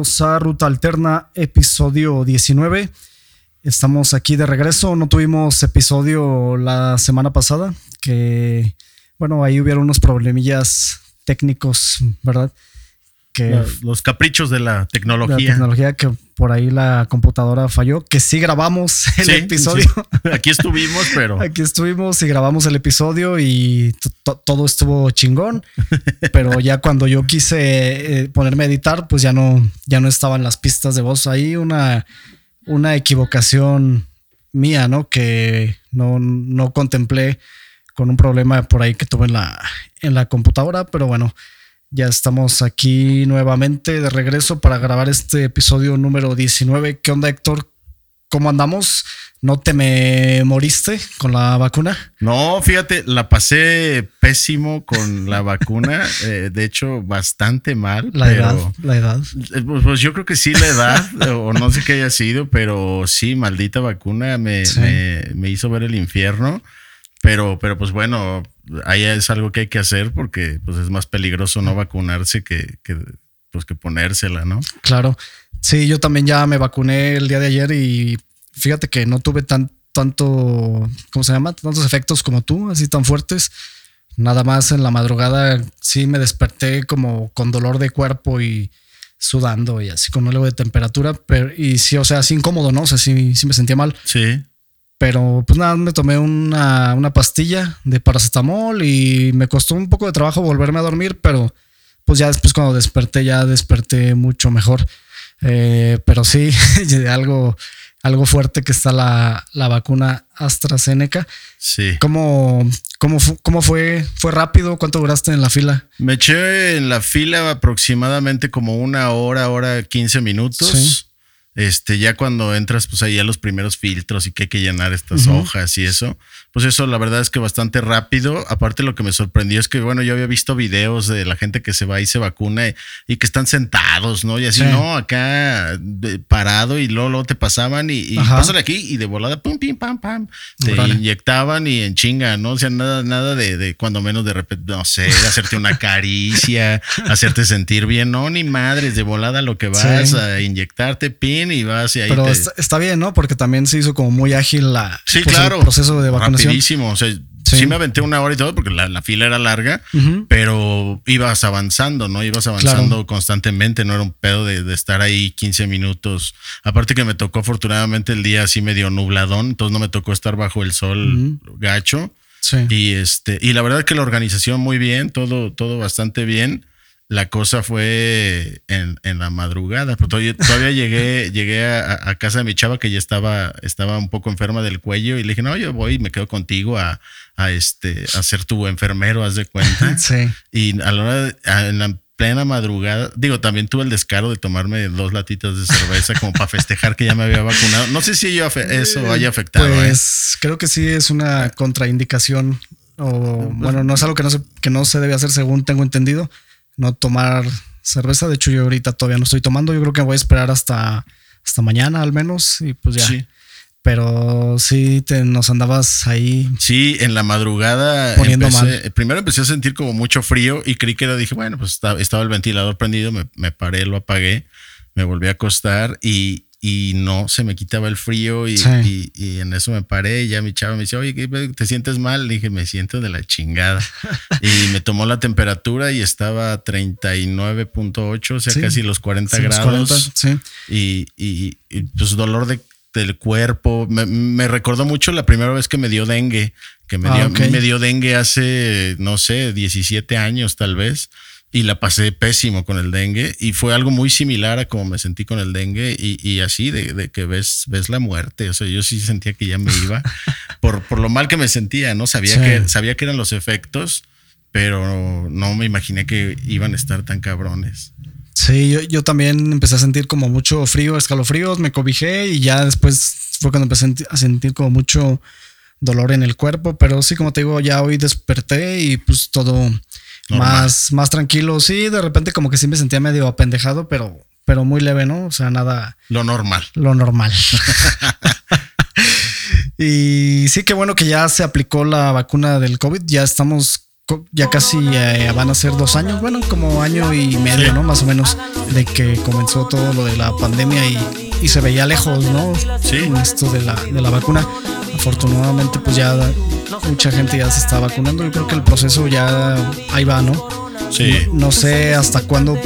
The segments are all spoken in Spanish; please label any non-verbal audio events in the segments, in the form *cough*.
A Ruta Alterna, episodio 19. Estamos aquí de regreso. No tuvimos episodio la semana pasada, que bueno, ahí hubieron unos problemillas técnicos, ¿verdad? Que los caprichos de la tecnología. La tecnología que por ahí la computadora falló, que sí grabamos *laughs* el episodio. Aquí estuvimos, pero. *laughs* Aquí estuvimos y grabamos el episodio y todo estuvo chingón. *laughs* pero ya cuando yo quise eh, ponerme a editar, pues ya no, ya no estaban las pistas de voz ahí. Una, una equivocación mía, ¿no? Que no, no contemplé con un problema por ahí que tuve en la, en la computadora, pero bueno. Ya estamos aquí nuevamente de regreso para grabar este episodio número 19. ¿Qué onda, Héctor? ¿Cómo andamos? ¿No te me moriste con la vacuna? No, fíjate, la pasé pésimo con la *laughs* vacuna. Eh, de hecho, bastante mal. La edad, la edad. Eh, pues, pues, yo creo que sí, la edad, *laughs* o no sé qué haya sido, pero sí, maldita vacuna me, me, me hizo ver el infierno. Pero, pero pues bueno, ahí es algo que hay que hacer porque pues es más peligroso no vacunarse que, que, pues, que ponérsela, ¿no? Claro. Sí, yo también ya me vacuné el día de ayer y fíjate que no tuve tan, tanto, ¿cómo se llama? Tantos efectos como tú, así tan fuertes. Nada más en la madrugada sí me desperté como con dolor de cuerpo y sudando y así con algo de temperatura, pero y sí, o sea, así incómodo, ¿no? O sea, sí, sí me sentía mal. Sí. Pero pues nada, me tomé una, pastilla de paracetamol y me costó un poco de trabajo volverme a dormir, pero pues ya después cuando desperté, ya desperté mucho mejor. Eh, pero sí, *laughs* algo, algo fuerte que está la, vacuna AstraZeneca. Sí. ¿Cómo, cómo, cómo fue? ¿Fue rápido? ¿Cuánto duraste en la fila? Me eché en la fila aproximadamente como una hora, hora, 15 minutos. Sí este, ya cuando entras, pues ahí a los primeros filtros y que hay que llenar estas hojas y eso, pues eso la verdad es que bastante rápido. Aparte lo que me sorprendió es que, bueno, yo había visto videos de la gente que se va y se vacuna y, que están sentados, ¿no? Y así, no, acá parado y luego, te pasaban y, y pásale aquí y de volada, pum, pim, pam, pam, te inyectaban y en chinga, ¿no? O sea, nada, nada de, de cuando menos de repente, no sé, hacerte una caricia, *laughs* hacerte sentir bien, no, ni madres, de volada lo que vas a inyectarte, pin y vas y ahí Pero está, bien, ¿no? Porque también se hizo como muy ágil la, sí, pues, claro, el proceso de vacunación rapidísimo. O sea, sí. me aventé una hora y todo porque la, fila era larga, pero ibas avanzando, ¿no? Ibas avanzando constantemente, no era un pedo de, estar ahí 15 minutos. Aparte que me tocó afortunadamente el día así medio nubladón, entonces no me tocó estar bajo el sol gacho. Y este, y la verdad que la organización muy bien, todo, todo bastante bien la cosa fue en, la madrugada. Pero todavía, llegué, *laughs* llegué a, casa de mi chava que ya estaba, estaba un poco enferma del cuello y le dije, no, yo voy y me quedo contigo a, este, a ser tu enfermero, haz de cuenta. *laughs* Sí. Y a la hora, en la plena madrugada, digo, también tuve el descaro de tomarme dos latitas de cerveza como para festejar que ya me había vacunado. No sé si yo eso haya afectado. ¿eh? Pues creo que sí es una contraindicación o bueno, no es algo que no que no se debe hacer según tengo entendido no tomar cerveza. De hecho, yo ahorita todavía no estoy tomando. Yo creo que voy a esperar hasta, hasta mañana al menos y pues ya. Sí. Pero sí, te, nos andabas ahí. Sí, en la madrugada. Poniendo mal. Primero empecé a sentir como mucho frío y creí que era, dije, bueno, pues estaba, estaba el ventilador prendido, me, me, paré, lo apagué, me volví a acostar y, y no se me quitaba el frío y, y, en eso me paré y ya mi chava me dice, oye, ¿te sientes mal? Le dije, me siento de la chingada. *laughs* y me tomó la temperatura y estaba 39.8, o sea, casi los 40 grados. y, y, pues dolor de, del cuerpo. Me, recordó mucho la primera vez que me dio dengue, que me, ah, dio, me dio dengue hace, no sé, 17 años tal vez y la pasé pésimo con el dengue y fue algo muy similar a como me sentí con el dengue y, así de, que ves, ves la muerte. O sea, yo sí sentía que ya me iba *laughs* por, por lo mal que me sentía, ¿no? Sabía, que, sabía que eran los efectos, pero no me imaginé que iban a estar tan cabrones. Sí, yo, yo también empecé a sentir como mucho frío, escalofríos, me cobijé y ya después fue cuando empecé a sentir como mucho dolor en el cuerpo, pero sí, como te digo, ya hoy desperté y pues todo más, más tranquilo. Sí, de repente como que sí me sentía medio apendejado, pero, pero muy leve, ¿no? O sea, nada. Lo normal. Lo normal. *laughs* y sí, qué bueno que ya se aplicó la vacuna del COVID. Ya estamos ya casi eh, van a ser dos años, bueno, como año y medio, ¿no? Más o menos, de que comenzó todo lo de la pandemia y, y se veía lejos, ¿no? Sí. Esto de la, de la vacuna. Afortunadamente, pues ya mucha gente ya se está vacunando. Yo creo que el proceso ya ahí va, ¿no? Sí. No, sé hasta cuándo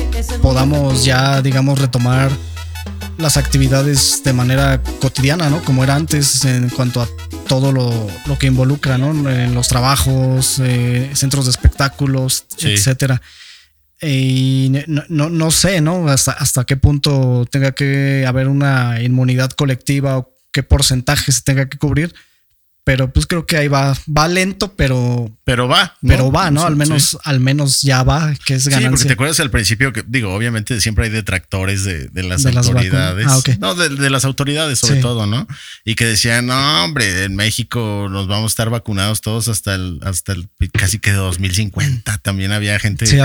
podamos ya, digamos, retomar las actividades de manera cotidiana, ¿no? Como era antes en cuanto a todo lo, que involucra, ¿no? En los trabajos, eh, centros de espectáculos, etcétera. Y no, no, sé, ¿no? Hasta, hasta qué punto tenga que haber una inmunidad colectiva o qué porcentaje se tenga que cubrir pero pues creo que ahí va, va lento, pero. Pero va. Pero va, ¿no? Al menos, al menos ya va, que es ganancia. Sí, porque te acuerdas al principio que, digo, obviamente siempre hay detractores de, las autoridades. ah, No, de, las autoridades sobre todo, ¿no? Y que decían, no, hombre, en México nos vamos a estar vacunados todos hasta el, hasta el casi que 2050. También había gente sí,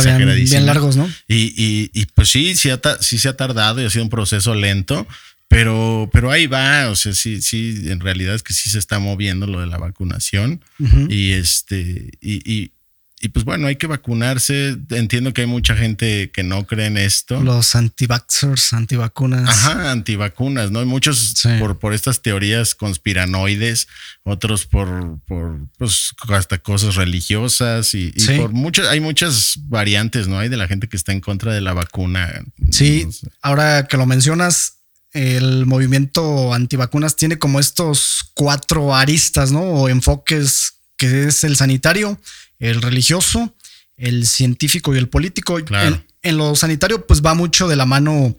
bien largos, ¿no? Y, y, y pues sí, sí, sí se ha tardado y ha sido un proceso lento pero, pero ahí va, o sea, sí, sí, en realidad es que sí se está moviendo lo de la vacunación. Y este, y, y, pues bueno, hay que vacunarse. Entiendo que hay mucha gente que no cree en esto. Los anti-vaxxers, antivacunas. Ajá, antivacunas, ¿no? Hay muchos por, por estas teorías conspiranoides, otros por, por pues, hasta cosas religiosas y, por muchas, hay muchas variantes, ¿no? Hay de la gente que está en contra de la vacuna. Sí, ahora que lo mencionas, el movimiento antivacunas tiene como estos cuatro aristas, ¿no? O enfoques que es el sanitario, el religioso, el científico y el político. Claro. en, lo sanitario, pues va mucho de la mano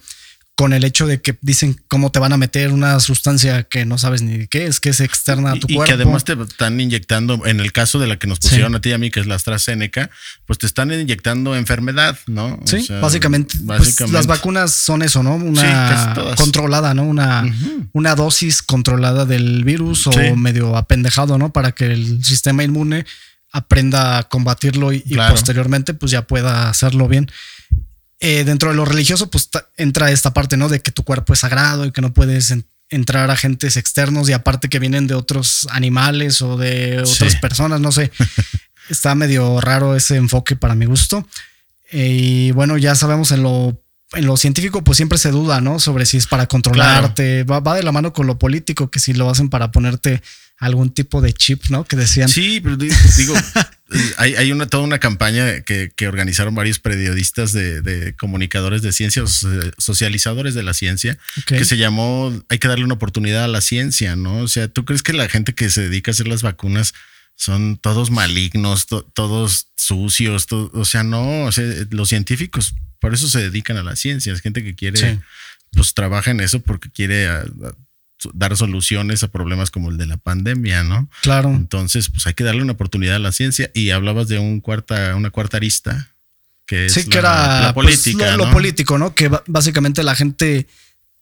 con el hecho de que dicen cómo te van a meter una sustancia que no sabes ni qué es, que es externa a tu cuerpo. Y que además te están inyectando, en el caso de la que nos pusieron a ti y a mí, que es la AstraZeneca, pues te están inyectando enfermedad, ¿no? Sí, básicamente, pues, las vacunas son eso, ¿no? Una controlada, ¿no? Una, una dosis controlada del virus o medio apendejado, ¿no? Para que el sistema inmune aprenda a combatirlo y, y posteriormente pues ya pueda hacerlo bien. Eh, dentro de lo religioso, pues entra esta parte, ¿no? De que tu cuerpo es sagrado y que no puedes entrar agentes externos y aparte que vienen de otros animales o de otras personas, no sé. *laughs* Está medio raro ese enfoque para mi gusto. Eh, y bueno, ya sabemos en lo, en lo científico, pues siempre se duda, ¿no? Sobre si es para controlarte. Va, va de la mano con lo político, que si lo hacen para ponerte algún tipo de chip, ¿no? Que decían. Sí, pero *laughs* digo, hay, hay, una toda una campaña que, organizaron varios periodistas de, comunicadores de ciencia, socializadores de la ciencia, que se llamó Hay que darle una oportunidad a la ciencia, ¿no? O sea, ¿tú crees que la gente que se dedica a hacer las vacunas son todos malignos, todos sucios? o sea, no, o sea, los científicos por eso se dedican a la ciencia, es gente que quiere, pues trabaja en eso porque quiere dar soluciones a problemas como el de la pandemia, ¿no? Claro. Entonces, pues hay que darle una oportunidad a la ciencia. Y hablabas de un cuarta, una cuarta arista, que es sí, que era, la pues, política. lo, político, ¿no? Que básicamente la gente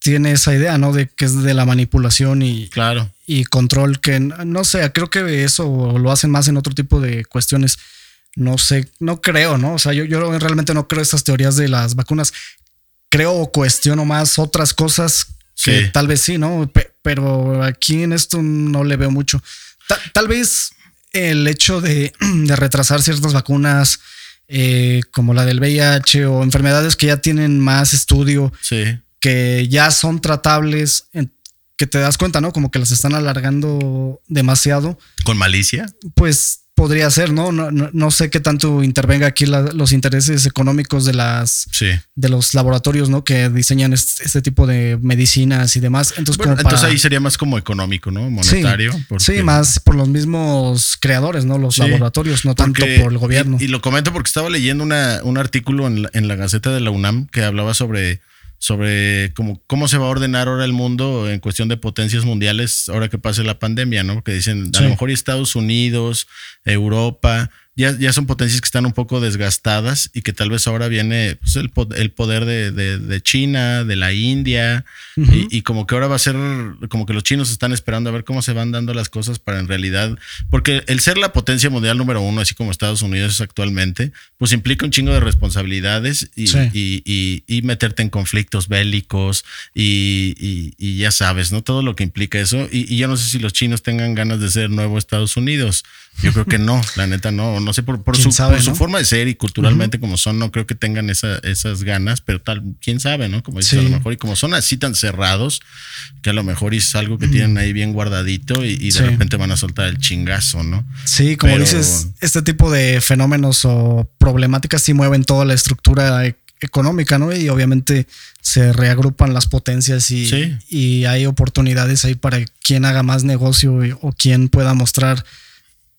tiene esa idea, ¿no? De que es de la manipulación y, claro. y control, que no sé, creo que eso lo hacen más en otro tipo de cuestiones. No sé, no creo, ¿no? O sea, yo, yo realmente no creo estas teorías de las vacunas. Creo o cuestiono más otras cosas que tal vez sí, ¿no? pero aquí en esto no le veo mucho. tal vez el hecho *clears throat* de, retrasar ciertas vacunas, eh, como la del VIH o enfermedades que ya tienen más estudio, que ya son tratables, que te das cuenta, ¿no? Como que las están alargando demasiado. ¿Con malicia? Pues podría ser, ¿no? No, no, sé qué tanto intervenga aquí los intereses económicos de las de los laboratorios, ¿no? Que diseñan este, tipo de medicinas y demás. Entonces, entonces ahí sería más como económico, ¿no? Monetario. Sí, más por los mismos creadores, ¿no? Los laboratorios, no tanto por el gobierno. Y, lo comento porque estaba leyendo una, un artículo en en la Gaceta de la UNAM que hablaba sobre sobre cómo, cómo se va a ordenar ahora el mundo en cuestión de potencias mundiales ahora que pase la pandemia, ¿no? Que dicen, a lo mejor Estados Unidos, Europa, ya, ya son potencias que están un poco desgastadas y que tal vez ahora viene pues, el, el, poder de, de, China, de la India, y, como que ahora va a ser, como que los chinos están esperando a ver cómo se van dando las cosas para en realidad, porque el ser la potencia mundial número uno, así como Estados Unidos es actualmente, pues implica un chingo de responsabilidades y, y, y meterte en conflictos bélicos y, ya sabes, ¿no? Todo lo que implica eso. Y, yo no sé si los chinos tengan ganas de ser nuevo Estados Unidos. Yo creo que no, la neta no. No sé, por, por, su, su, forma de ser y culturalmente como son, no creo que tengan esa, esas ganas, pero tal, quién sabe, ¿no? Como dices, a lo mejor, y como son así tan cerrados, que a lo mejor es algo que tienen ahí bien guardadito y, de repente van a soltar el chingazo, ¿no? Sí, como dices, este tipo de fenómenos o problemáticas sí mueven toda la estructura económica, ¿no? Y obviamente se reagrupan las potencias y, y hay oportunidades ahí para quien haga más negocio o quien pueda mostrar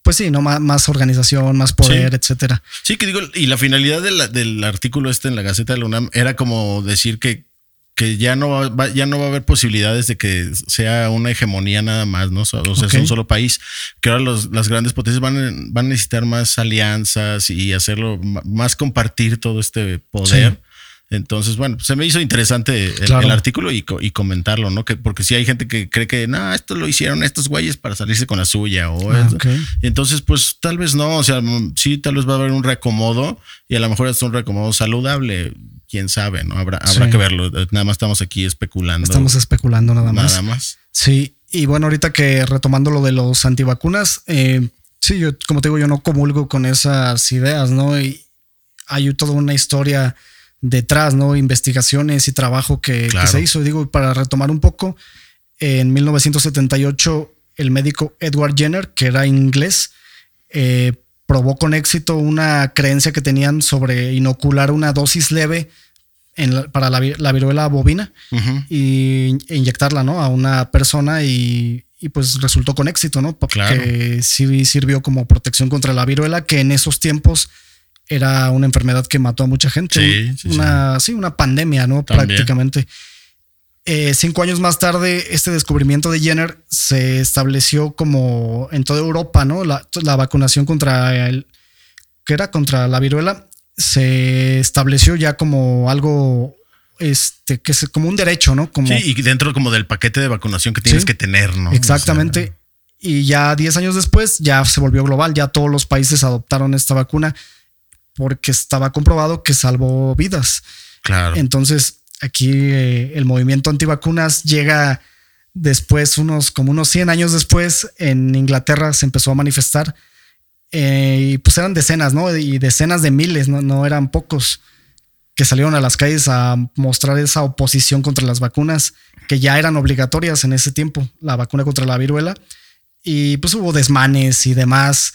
pues sí, ¿no? Más, organización, más poder, etcétera. Sí, que digo, y la finalidad del artículo este en la Gaceta de la UNAM era como decir que, que ya no va, ya no va a haber posibilidades de que sea una hegemonía nada más, ¿no? O sea, es un solo país. Que ahora las grandes potencias van, van a necesitar más alianzas y hacerlo, más compartir todo este poder. Entonces, bueno, se me hizo interesante el, artículo y, comentarlo, ¿no? Que, porque si hay gente que cree que, no, esto lo hicieron estos güeyes para salirse con la suya o ah, Entonces, pues tal vez no, o sea, sí, tal vez va a haber un reacomodo y a lo mejor es un reacomodo saludable, quién sabe, ¿no? Habrá, habrá que verlo. Nada más estamos aquí especulando. Estamos especulando nada más. Nada más. Sí, y bueno, ahorita que retomando lo de los antivacunas, eh, sí, yo, como te digo, yo no comulgo con esas ideas, ¿no? Y hay toda una historia detrás, ¿no? Investigaciones y trabajo que, se hizo. Digo, para retomar un poco, en 1978 el médico Edward Jenner, que era inglés, eh, probó con éxito una creencia que tenían sobre inocular una dosis leve para la, viruela bovina y, e inyectarla ¿no? a una persona y, pues resultó con éxito, ¿no? Porque sí sirvió como protección contra la viruela, que en esos tiempos era una enfermedad que mató a mucha gente. Sí, una, sí. una pandemia, ¿no? Prácticamente. Eh, cinco años más tarde, este descubrimiento de Jenner se estableció como en toda Europa, ¿no? La, vacunación contra el, que era contra la viruela, se estableció ya como algo este, que es como un derecho, ¿no? Como, sí, y dentro como del paquete de vacunación que tienes que tener, ¿no? Exactamente. y ya diez años después ya se volvió global, ya todos los países adoptaron esta vacuna porque estaba comprobado que salvó vidas. Claro. Entonces, aquí eh, el movimiento antivacunas llega después, unos como unos 100 años después, en Inglaterra se empezó a manifestar. Eh, y pues eran decenas, ¿no? Y decenas de miles, ¿no? no eran pocos que salieron a las calles a mostrar esa oposición contra las vacunas que ya eran obligatorias en ese tiempo, la vacuna contra la viruela. Y pues hubo desmanes y demás.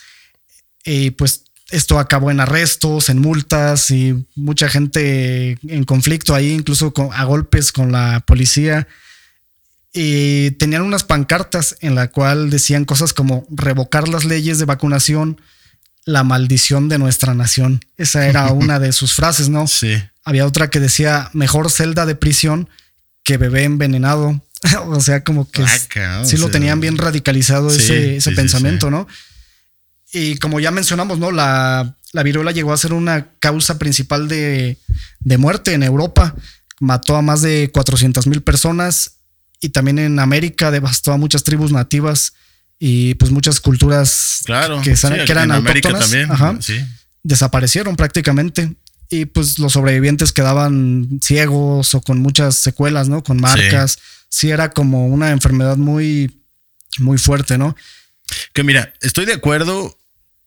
Y pues esto acabó en arrestos, en multas y mucha gente en conflicto ahí, incluso a golpes con la policía. Y tenían unas pancartas en la cual decían cosas como revocar las leyes de vacunación, la maldición de nuestra nación. Esa era *laughs* una de sus frases, ¿no? Sí. Había otra que decía mejor celda de prisión que bebé envenenado. *laughs* o sea, como que ah, sí lo tenían bien radicalizado ese, pensamiento, ¿no? Y como ya mencionamos, ¿no? La, la viruela llegó a ser una causa principal de, muerte en Europa. Mató a más de 400 mil personas y también en América devastó a muchas tribus nativas y pues muchas culturas claro, que, eran autóctonas. Desaparecieron prácticamente y pues los sobrevivientes quedaban ciegos o con muchas secuelas, ¿no? Con marcas. Sí, era como una enfermedad muy, muy fuerte, ¿no? Que mira, estoy de acuerdo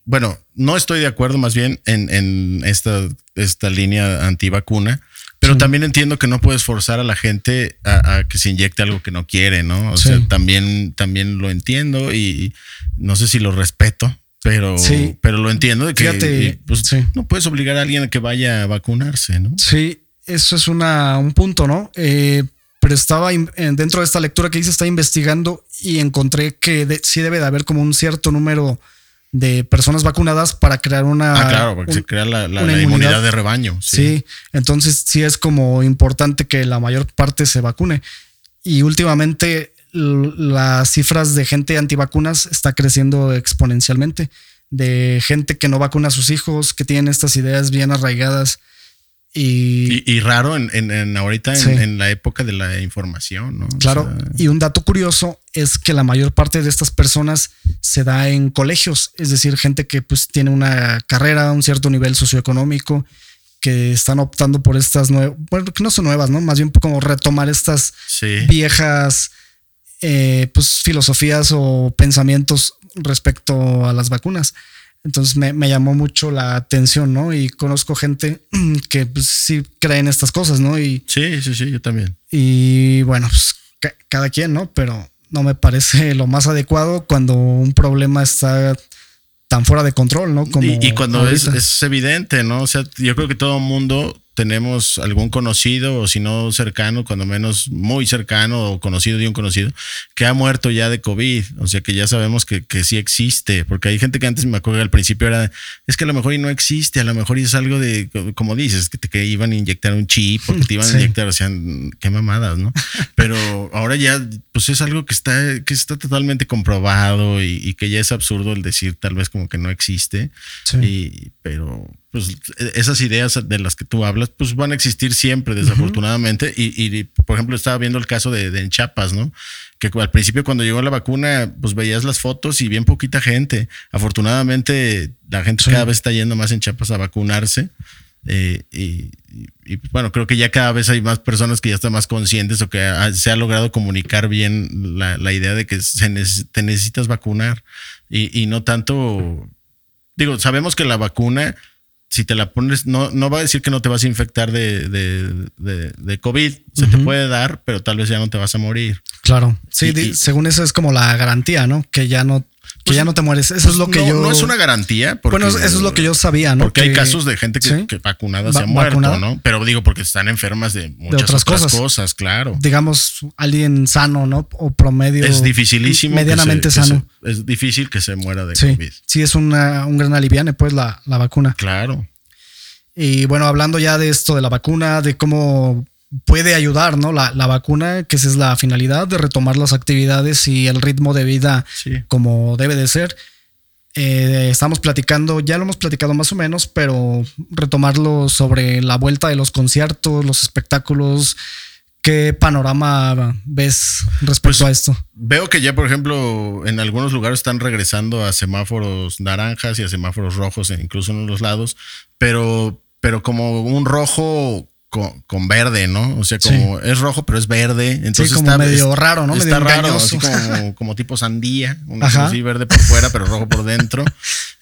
bueno, no estoy de acuerdo más bien en, esta, esta línea antivacuna, pero también entiendo que no puedes forzar a la gente a, que se inyecte algo que no quiere, ¿no? O sea, también, también lo entiendo y no sé si lo respeto, pero, pero lo entiendo de que pues, no puedes obligar a alguien a que vaya a vacunarse, ¿no? Sí, eso es una, un punto, ¿no? Eh, pero estaba dentro de esta lectura que hice, estaba investigando y encontré que sí debe de haber como un cierto número de personas vacunadas para crear una. Ah, claro, porque se crea la, inmunidad. de rebaño. Sí. entonces sí es como importante que la mayor parte se vacune. Y últimamente las cifras de gente antivacunas está creciendo exponencialmente. De gente que no vacuna a sus hijos, que tienen estas ideas bien arraigadas y, raro en, ahorita en, la época de la información, ¿no? Claro. y un dato curioso es que la mayor parte de estas personas se da en colegios, es decir, gente que pues tiene una carrera, un cierto nivel socioeconómico, que están optando por estas nuevas, bueno, que no son nuevas, ¿no? Más bien como retomar estas viejas eh, pues filosofías o pensamientos respecto a las vacunas. Entonces me, llamó mucho la atención, ¿no? Y conozco gente *clears throat* que pues, sí cree en estas cosas, ¿no? Y, sí, sí, sí, yo también. Y bueno, pues cada quien, ¿no? Pero no me parece lo más adecuado cuando un problema está tan fuera de control, ¿no? Como y, cuando es, es, evidente, ¿no? O sea, yo creo que todo mundo tenemos algún conocido o si no cercano, cuando menos muy cercano o conocido de un conocido, que ha muerto ya de COVID. O sea que ya sabemos que, que sí existe, porque hay gente que antes me acuerdo al principio era, es que a lo mejor y no existe, a lo mejor es algo de, como dices, que te iban a inyectar un chip o que te iban a inyectar, o sea, qué mamadas, ¿no? Pero ahora ya, pues es algo que está, que está totalmente comprobado y, que ya es absurdo el decir tal vez como que no existe. Y, pero pues esas ideas de las que tú hablas, pues van a existir siempre, desafortunadamente. y, por ejemplo, estaba viendo el caso de, de en Chiapas, ¿no? Que al principio cuando llegó la vacuna, pues veías las fotos y bien poquita gente. Afortunadamente, la gente cada vez está yendo más en Chiapas a vacunarse. Eh, y, bueno, creo que ya cada vez hay más personas que ya están más conscientes o que se ha logrado comunicar bien la, la idea de que se te necesitas vacunar y, y no tanto, digo, sabemos que la vacuna si te la pones, no, no va a decir que no te vas a infectar de, de, de, COVID. Se te puede dar, pero tal vez ya no te vas a morir. Claro. Sí, según eso es como la garantía, ¿no? Que ya no que ya pues, no te mueres. Eso es lo que yo. No es una garantía. bueno, eso es lo que yo sabía, ¿no? Porque hay casos de gente que, vacunada se ha muerto, ¿no? Pero digo, porque están enfermas de muchas otras, cosas. claro. Digamos, alguien sano, ¿no? O promedio. Es dificilísimo. Medianamente sano. es difícil que se muera de COVID. Sí, es una, un gran aliviane, pues, la, la vacuna. Claro. Y bueno, hablando ya de esto de la vacuna, de cómo puede ayudar, ¿no? La, vacuna, que esa es la finalidad de retomar las actividades y el ritmo de vida como debe de ser. Eh, estamos platicando, ya lo hemos platicado más o menos, pero retomarlo sobre la vuelta de los conciertos, los espectáculos. ¿Qué panorama ves respecto pues, a esto? Veo que ya, por ejemplo, en algunos lugares están regresando a semáforos naranjas y a semáforos rojos, incluso en los lados, pero, pero como un rojo con, verde, ¿no? O sea, como es rojo, pero es verde. Entonces está medio raro, ¿no? Está raro, así como, tipo sandía, un así verde por fuera, pero rojo por dentro.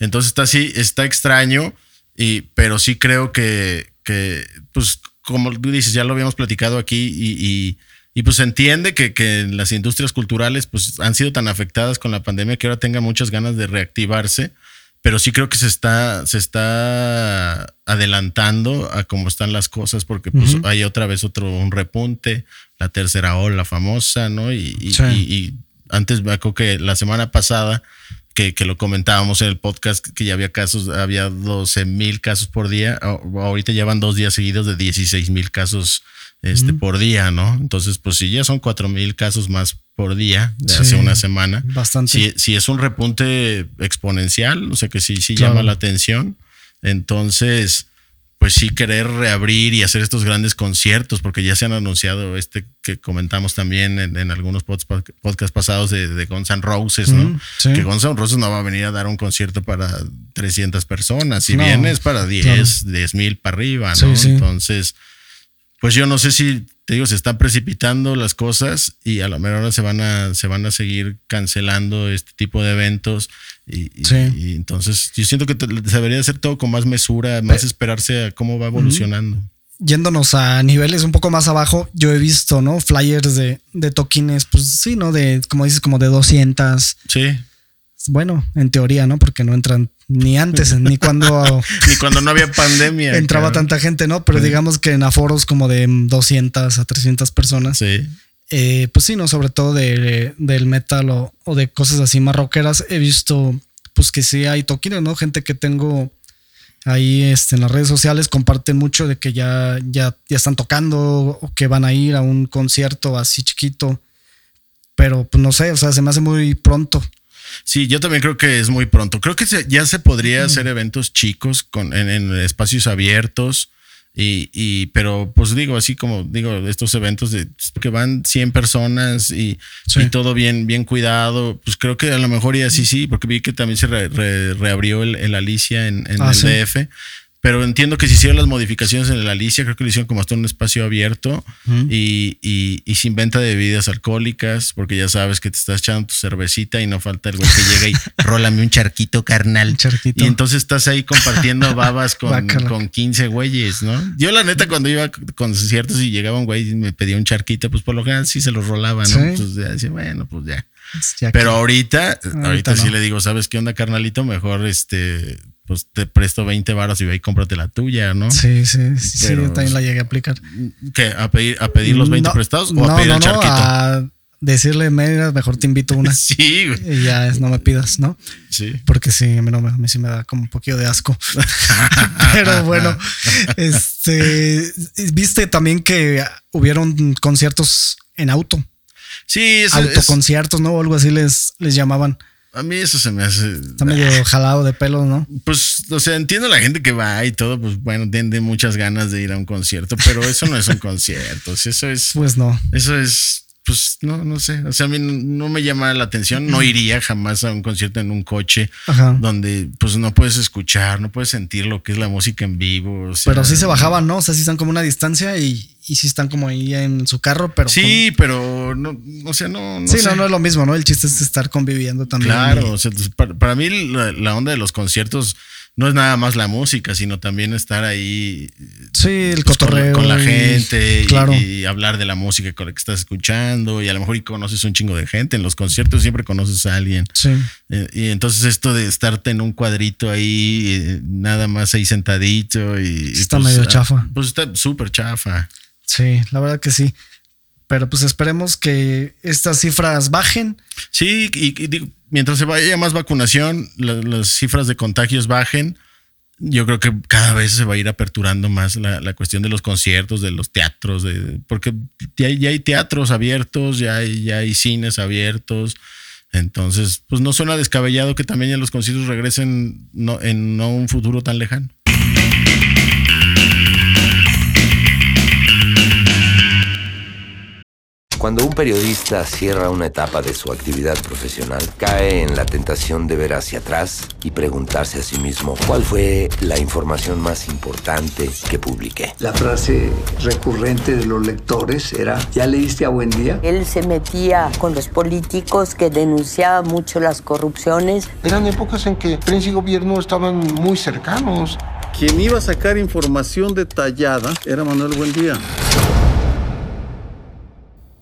Entonces está así, está extraño, y, pero sí creo que, que, pues, como tú dices, ya lo habíamos platicado aquí y, y, pues se entiende que, que, las industrias culturales pues han sido tan afectadas con la pandemia que ahora tengan muchas ganas de reactivarse pero sí creo que se está, se está adelantando a cómo están las cosas, porque pues hay otra vez otro un repunte, la tercera ola famosa, ¿no? Y, y, antes me acuerdo que la semana pasada, que, que, lo comentábamos en el podcast, que ya había casos, había 12 mil casos por día, ahorita llevan dos días seguidos de 16 mil casos este, por día, ¿no? Entonces, pues si ya son 4 mil casos más por día de hace una semana. Bastante. Si, es un repunte exponencial, o sea que sí, sí llama la atención. Entonces, pues sí querer reabrir y hacer estos grandes conciertos, porque ya se han anunciado este que comentamos también en, algunos podcasts pasados de, de Guns N' Roses, ¿no? Que Guns N' Roses no va a venir a dar un concierto para 300 personas, si bien es para 10, mil para arriba, ¿no? Entonces pues yo no sé si, te digo, se están precipitando las cosas y a lo mejor se van a, se van a seguir cancelando este tipo de eventos. Y, entonces yo siento que se debería hacer todo con más mesura, más esperarse a cómo va evolucionando. Yéndonos a niveles un poco más abajo, yo he visto, ¿no? Flyers de, de toquines, pues sí, ¿no? De, como dices, como de 200. Sí. Bueno, en teoría, ¿no? Porque no entran ni antes, ni cuando... *laughs* ni cuando no había pandemia. Entraba tanta gente, ¿no? Pero digamos que en aforos como de 200 a 300 personas. Sí. Eh, pues sí, ¿no? Sobre todo de, del metal o, de cosas así más rockeras. He visto, pues que sí hay toquines, ¿no? Gente que tengo ahí este, en las redes sociales comparten mucho de que ya, ya, ya están tocando o que van a ir a un concierto así chiquito. Pero pues no sé, o sea, se me hace muy pronto. Sí, yo también creo que es muy pronto. Creo que ya se podría hacer eventos chicos con, en, espacios abiertos. Y, y, pero pues digo, así como digo, estos eventos de que van 100 personas y, todo bien, bien cuidado, pues creo que a lo mejor y así sí, porque vi que también se reabrió el, Alicia en, en ah, el DF Pero entiendo que se hicieron las modificaciones en la Alicia, creo que lo hicieron como hasta un espacio abierto y, y, sin venta de bebidas alcohólicas, porque ya sabes que te estás echando tu cervecita y no falta el güey que llega y *laughs* rólame un charquito carnal. Y entonces estás ahí compartiendo *laughs* babas con, con 15 güeyes, ¿no? Yo la neta cuando iba a conciertos y llegaba un güey y me pedía un charquito, pues por lo general sí se los rolaba, ¿no? Pues ya decía, bueno, pues ya. Pero ahorita, ahorita, sí le digo, ¿sabes qué onda, carnalito? Mejor este pues te presto 20 varos y ve y cómprate la tuya, ¿no? Sí, sí, sí, yo también la llegué a aplicar. ¿Qué? ¿A pedir, a pedir los 20 prestados o a pedir el charquito? a decirle, mejor te invito una. *laughs* sí, güey. Y ya es, no me pidas, ¿no? Sí. Porque sí, a mí, no, a mí sí me da como un poquito de asco. *laughs* *laughs* Pero bueno, este, viste también que hubieron conciertos en auto. Sí, Autoconciertos, ¿no? O algo así les, les llamaban. A mí eso se me hace. Está medio ah. jalado de pelo, ¿no? Pues, o sea, entiendo la gente que va y todo, pues bueno, tiene muchas ganas de ir a un concierto, pero eso no es un *laughs* concierto. Eso es. Pues no. Eso es pues no, no sé. O sea, a mí no me llama la atención. No iría jamás a un concierto en un coche donde pues no puedes escuchar, no puedes sentir lo que es la música en vivo. pero sí se bajaban, ¿no? O sea, sí están como una distancia y, y sí están como ahí en su carro, pero. Sí, pero no, o sea, no. sí, no, no es lo mismo, ¿no? El chiste es estar conviviendo también. Claro, o sea, para, mí la onda de los conciertos no es nada más la música, sino también estar ahí. Sí, el pues, cotorreo. Con, la gente y, hablar de la música con la que estás escuchando. Y a lo mejor y conoces un chingo de gente. En los conciertos siempre conoces a alguien. Sí. Eh, y entonces esto de estarte en un cuadrito ahí, eh, nada más ahí sentadito. y Está medio ah, chafa. Pues está súper chafa. Sí, la verdad que sí. Pero pues esperemos que estas cifras bajen. Sí, y, mientras se vaya más vacunación, las cifras de contagios bajen. Yo creo que cada vez se va a ir aperturando más la, cuestión de los conciertos, de los teatros, de, porque ya, hay teatros abiertos, ya hay, ya hay cines abiertos. Entonces, pues no suena descabellado que también ya los conciertos regresen en no un futuro tan lejano. Cuando un periodista cierra una etapa de su actividad profesional, cae en la tentación de ver hacia atrás y preguntarse a sí mismo cuál fue la información más importante que publiqué. La frase recurrente de los lectores era, ¿ya leíste a Buen Día? Él se metía con los políticos que denunciaban mucho las corrupciones. Eran épocas en que prensa y gobierno estaban muy cercanos. Quien iba a sacar información detallada era Manuel Buendía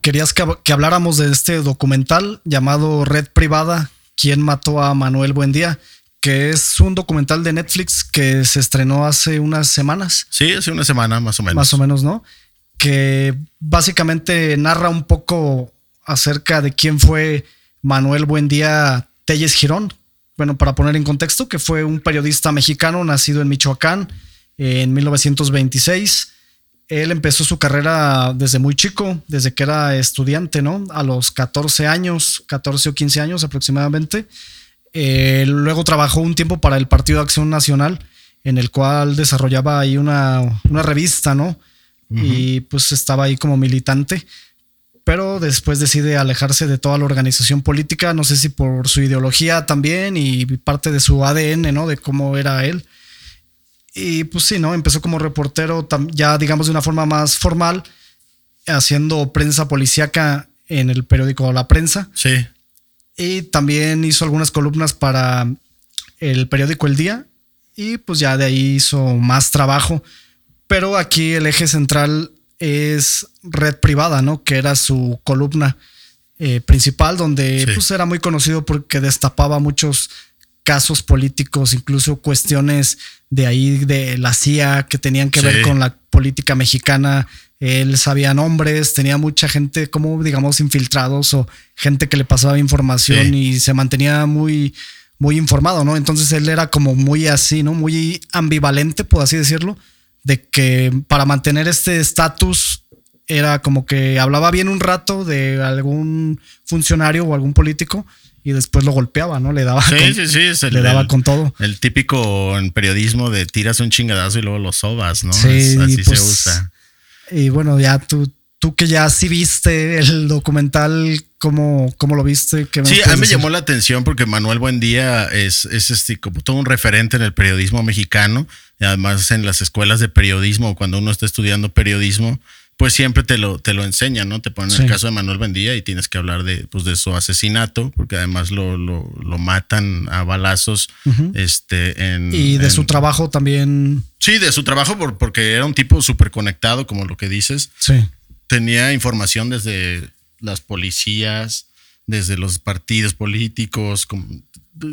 querías que, habláramos de este documental llamado Red Privada, ¿Quién mató a Manuel Buendía? que es un documental de Netflix que se estrenó hace unas semanas. Sí, hace una semana más o menos. Más o menos, ¿no? Que básicamente narra un poco acerca de quién fue Manuel Buendía Telles Girón. Bueno, para poner en contexto, que fue un periodista mexicano nacido en Michoacán en 1926 él empezó su carrera desde muy chico, desde que era estudiante, ¿no? A los 14 años, 14 o 15 años aproximadamente. Eh, luego trabajó un tiempo para el Partido de Acción Nacional, en el cual desarrollaba ahí una, revista, ¿no? Y pues estaba ahí como militante. Pero después decide alejarse de toda la organización política, no sé si por su ideología también y parte de su ADN, ¿no? De cómo era él. Y pues sí, ¿no? Empezó como reportero ya, digamos, de una forma más formal, haciendo prensa policíaca en el periódico La Prensa. Sí. Y también hizo algunas columnas para el periódico El Día. Y pues ya de ahí hizo más trabajo. Pero aquí el eje central es Red Privada, ¿no? Que era su columna eh, principal, donde pues era muy conocido porque destapaba muchos casos políticos, incluso cuestiones de ahí de la CIA que tenían que ver con la política mexicana. Él sabía nombres, tenía mucha gente como, digamos, infiltrados o gente que le pasaba información y se mantenía muy, muy informado, ¿no? Entonces él era como muy así, ¿no? Muy ambivalente, por así decirlo, de que para mantener este estatus era como que hablaba bien un rato de algún funcionario o algún político y después lo golpeaba, ¿no? Le daba sí, con, sí, sí, le daba con todo. El típico en periodismo de tiras un chingadazo y luego lo sobas, ¿no? así se pues, usa. Y bueno, ya tú, tú que ya sí viste el documental, ¿cómo, cómo lo viste? sí, a mí me llamó la atención porque Manuel Buendía es, es este, como todo un referente en el periodismo mexicano y además en las escuelas de periodismo, cuando uno está estudiando periodismo, pues siempre te lo, te lo enseñan, ¿no? Te ponen el caso de Manuel Bendía y tienes que hablar de, pues, de su asesinato, porque además lo, lo, lo matan a balazos. este, en, y de su trabajo también. Sí, de su trabajo, por, porque era un tipo súper conectado, como lo que dices. Sí. Tenía información desde las policías, desde los partidos políticos, como,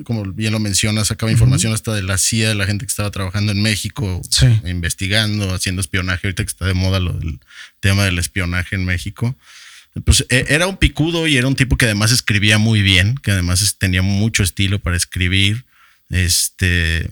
como bien lo mencionas, sacaba información hasta de la CIA, de la gente que estaba trabajando en México, investigando, haciendo espionaje, ahorita que está de moda lo del tema del espionaje en México. Pues e, era un picudo y era un tipo que además escribía muy bien, que además tenía mucho estilo para escribir. Este,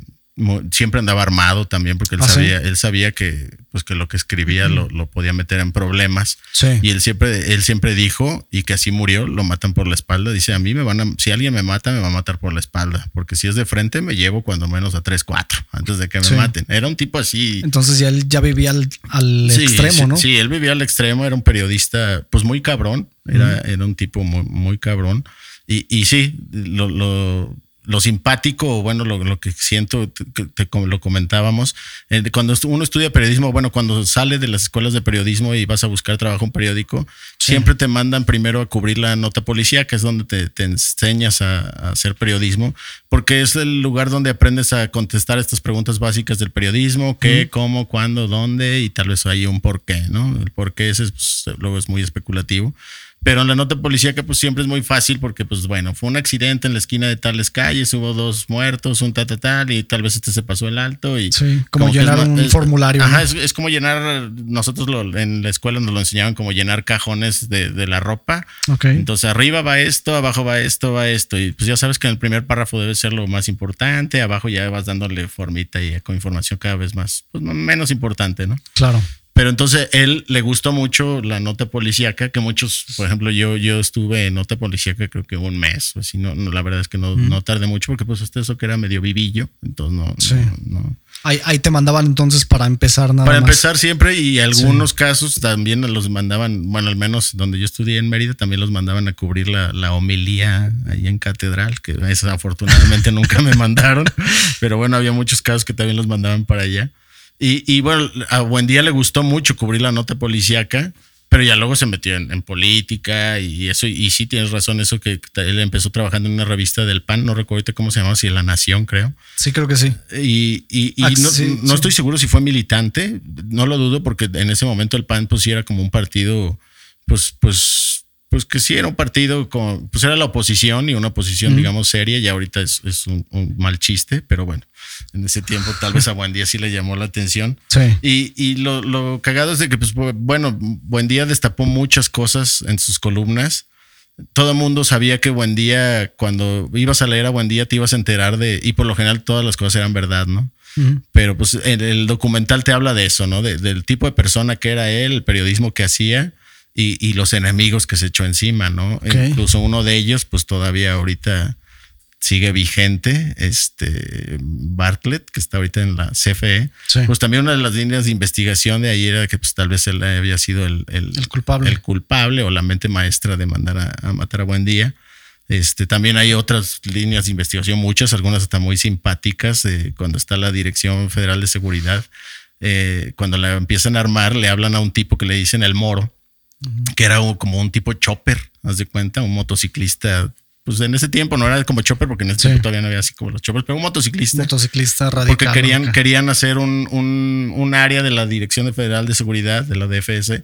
siempre andaba armado también porque él ¿Ah, sabía, él sabía que, pues que lo que escribía lo, podía meter en problemas. Y él siempre, él siempre dijo, y que así murió, lo matan por la espalda. Dice, a mí me van a, si alguien me mata, me va a matar por la espalda. Porque si es de frente, me llevo cuando menos a tres, cuatro, antes de que me maten. Era un tipo así. Entonces ya él ya vivía al, extremo, ¿no? Sí, él vivía al extremo, era un periodista, pues muy cabrón. Era, era un tipo muy, muy cabrón. Y, y sí, lo, lo lo simpático, bueno, lo, que siento, te, lo comentábamos, eh, cuando uno estudia periodismo, bueno, cuando sale de las escuelas de periodismo y vas a buscar trabajo en periódico, siempre te mandan primero a cubrir la nota policía, que es donde te, enseñas a, hacer periodismo, porque es el lugar donde aprendes a contestar estas preguntas básicas del periodismo, qué, cómo, cuándo, dónde, y tal vez hay un por qué, ¿no? El por qué ese pues, luego es muy especulativo. Pero en la nota policíaca, pues siempre es muy fácil porque, pues bueno, fue un accidente en la esquina de tales calles, hubo dos muertos, un tal, tal, tal, y tal vez este se pasó el alto. Y sí, como, llenar un formulario. Ajá, es, como llenar, nosotros lo, en la escuela nos lo enseñaban como llenar cajones de, de la ropa. Ok. Entonces arriba va esto, abajo va esto, va esto. Y pues ya sabes que en el primer párrafo debe ser lo más importante, abajo ya vas dándole formita y con información cada vez más, pues menos importante, ¿no? Claro. Pero entonces él le gustó mucho la nota policíaca, que muchos, por ejemplo, yo, yo estuve en nota policíaca creo que un mes, así no, la verdad es que no, no tardé mucho porque pues usted eso que era medio vivillo, entonces no. Sí. no, Ahí, ahí, te mandaban entonces para empezar nada Para empezar siempre y algunos casos también los mandaban, bueno, al menos donde yo estudié en Mérida también los mandaban a cubrir la, la homilía ahí en catedral, que desafortunadamente nunca me *laughs* mandaron, pero bueno, había muchos casos que también los mandaban para allá. Y, bueno, a Buendía le gustó mucho cubrir la nota policíaca, pero ya luego se metió en, política y eso. Y sí tienes razón, eso que él empezó trabajando en una revista del PAN, no recuerdo cómo se llamaba, si La Nación, creo. Sí, creo que sí. Y, y, ah, no, estoy seguro si fue militante, no lo dudo, porque en ese momento el PAN pues sí era como un partido, pues, pues pues que sí era un partido con, pues era la oposición y una oposición, digamos, seria, y ahorita es, un, mal chiste, pero bueno, en ese tiempo tal vez a *laughs* Buen Día sí le llamó la atención. Sí. Y, y lo, lo, cagado es de que, pues bueno, Buen Día destapó muchas cosas en sus columnas. Todo el mundo sabía que Buen Día, cuando ibas a leer a Buen Día, te ibas a enterar de, y por lo general todas las cosas eran verdad, ¿no? Pero pues el, el, documental te habla de eso, ¿no? del tipo de persona que era él, el periodismo que hacía y, los enemigos que se echó encima, ¿no? Incluso uno de ellos, pues todavía ahorita sigue vigente, este Bartlett, que está ahorita en la CFE. Pues también una de las líneas de investigación de ahí era que pues tal vez él había sido el, culpable. el culpable o la mente maestra de mandar a, matar a Buen Día. Este, también hay otras líneas de investigación, muchas, algunas hasta muy simpáticas, cuando está la Dirección Federal de Seguridad, eh, cuando la empiezan a armar, le hablan a un tipo que le dicen el moro, que era como un tipo chopper, haz de cuenta, un motociclista. Pues en ese tiempo no era como chopper, porque en ese tiempo todavía no había así como los choppers, pero un motociclista. Motociclista radical. Porque querían, querían hacer un, un, área de la Dirección Federal de Seguridad, de la DFS,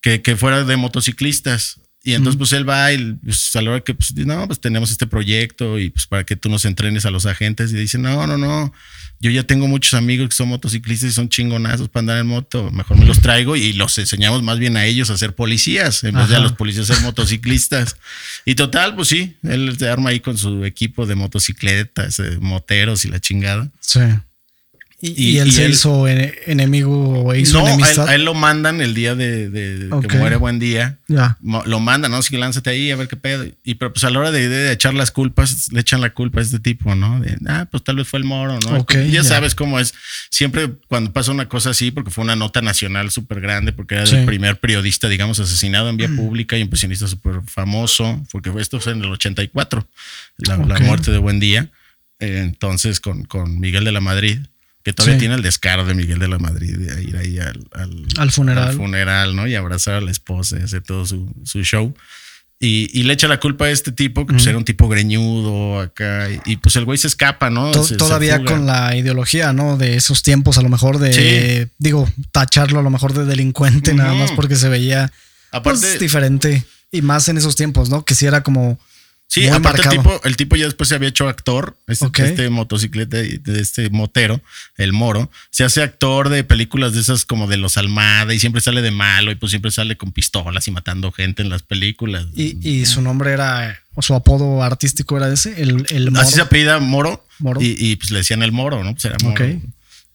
que, que fuera de motociclistas. Y entonces, pues él va y pues, a la hora que, pues, no, pues tenemos este proyecto y pues para que tú nos entrenes a los agentes. Y dice, no, no, no, yo ya tengo muchos amigos que son motociclistas y son chingonazos para andar en moto. Mejor me los traigo y los enseñamos más bien a ellos a ser policías en vez de a los policías a ser motociclistas. Y total, pues sí, él se arma ahí con su equipo de motocicletas, moteros y la chingada. Sí. Y, él se hizo enemigo o hizo no, A él, lo mandan el día de, que muere buen día. Ya. Lo mandan, ¿no? Sí, lánzate ahí a ver qué pedo. Y pero pues a la hora de, echar las culpas, le echan la culpa a este tipo, ¿no? De, ah, pues tal vez fue el moro, ¿no? ya, sabes cómo es. Siempre cuando pasa una cosa así, porque fue una nota nacional súper grande, porque era el primer periodista, digamos, asesinado en vía mm. pública y un periodista súper famoso, porque esto fue en el 84, la, la muerte de buen día. Entonces, con, con Miguel de la Madrid que todavía tiene el descaro de Miguel de la Madrid de ir ahí al, al, funeral. Al funeral, ¿no? Y abrazar a la esposa y hacer todo su, show. Y, le echa la culpa a este tipo, que pues era un tipo greñudo acá. Y, pues el güey se escapa, ¿no? todavía con la ideología, ¿no? De esos tiempos, a lo mejor de, digo, tacharlo a lo mejor de delincuente, nada más porque se veía pues, Aparte, diferente. Y más en esos tiempos, ¿no? Que si era como Sí, aparte el tipo, el tipo ya después se había hecho actor, este, este motocicleta, de este motero, el moro, se hace actor de películas de esas como de los Almada y siempre sale de malo y pues siempre sale con pistolas y matando gente en las películas. Y, su nombre era, o su apodo artístico era ese, el, el moro. Así se apellida Moro. Moro. Y, pues le decían el moro, ¿no? Pues era moro.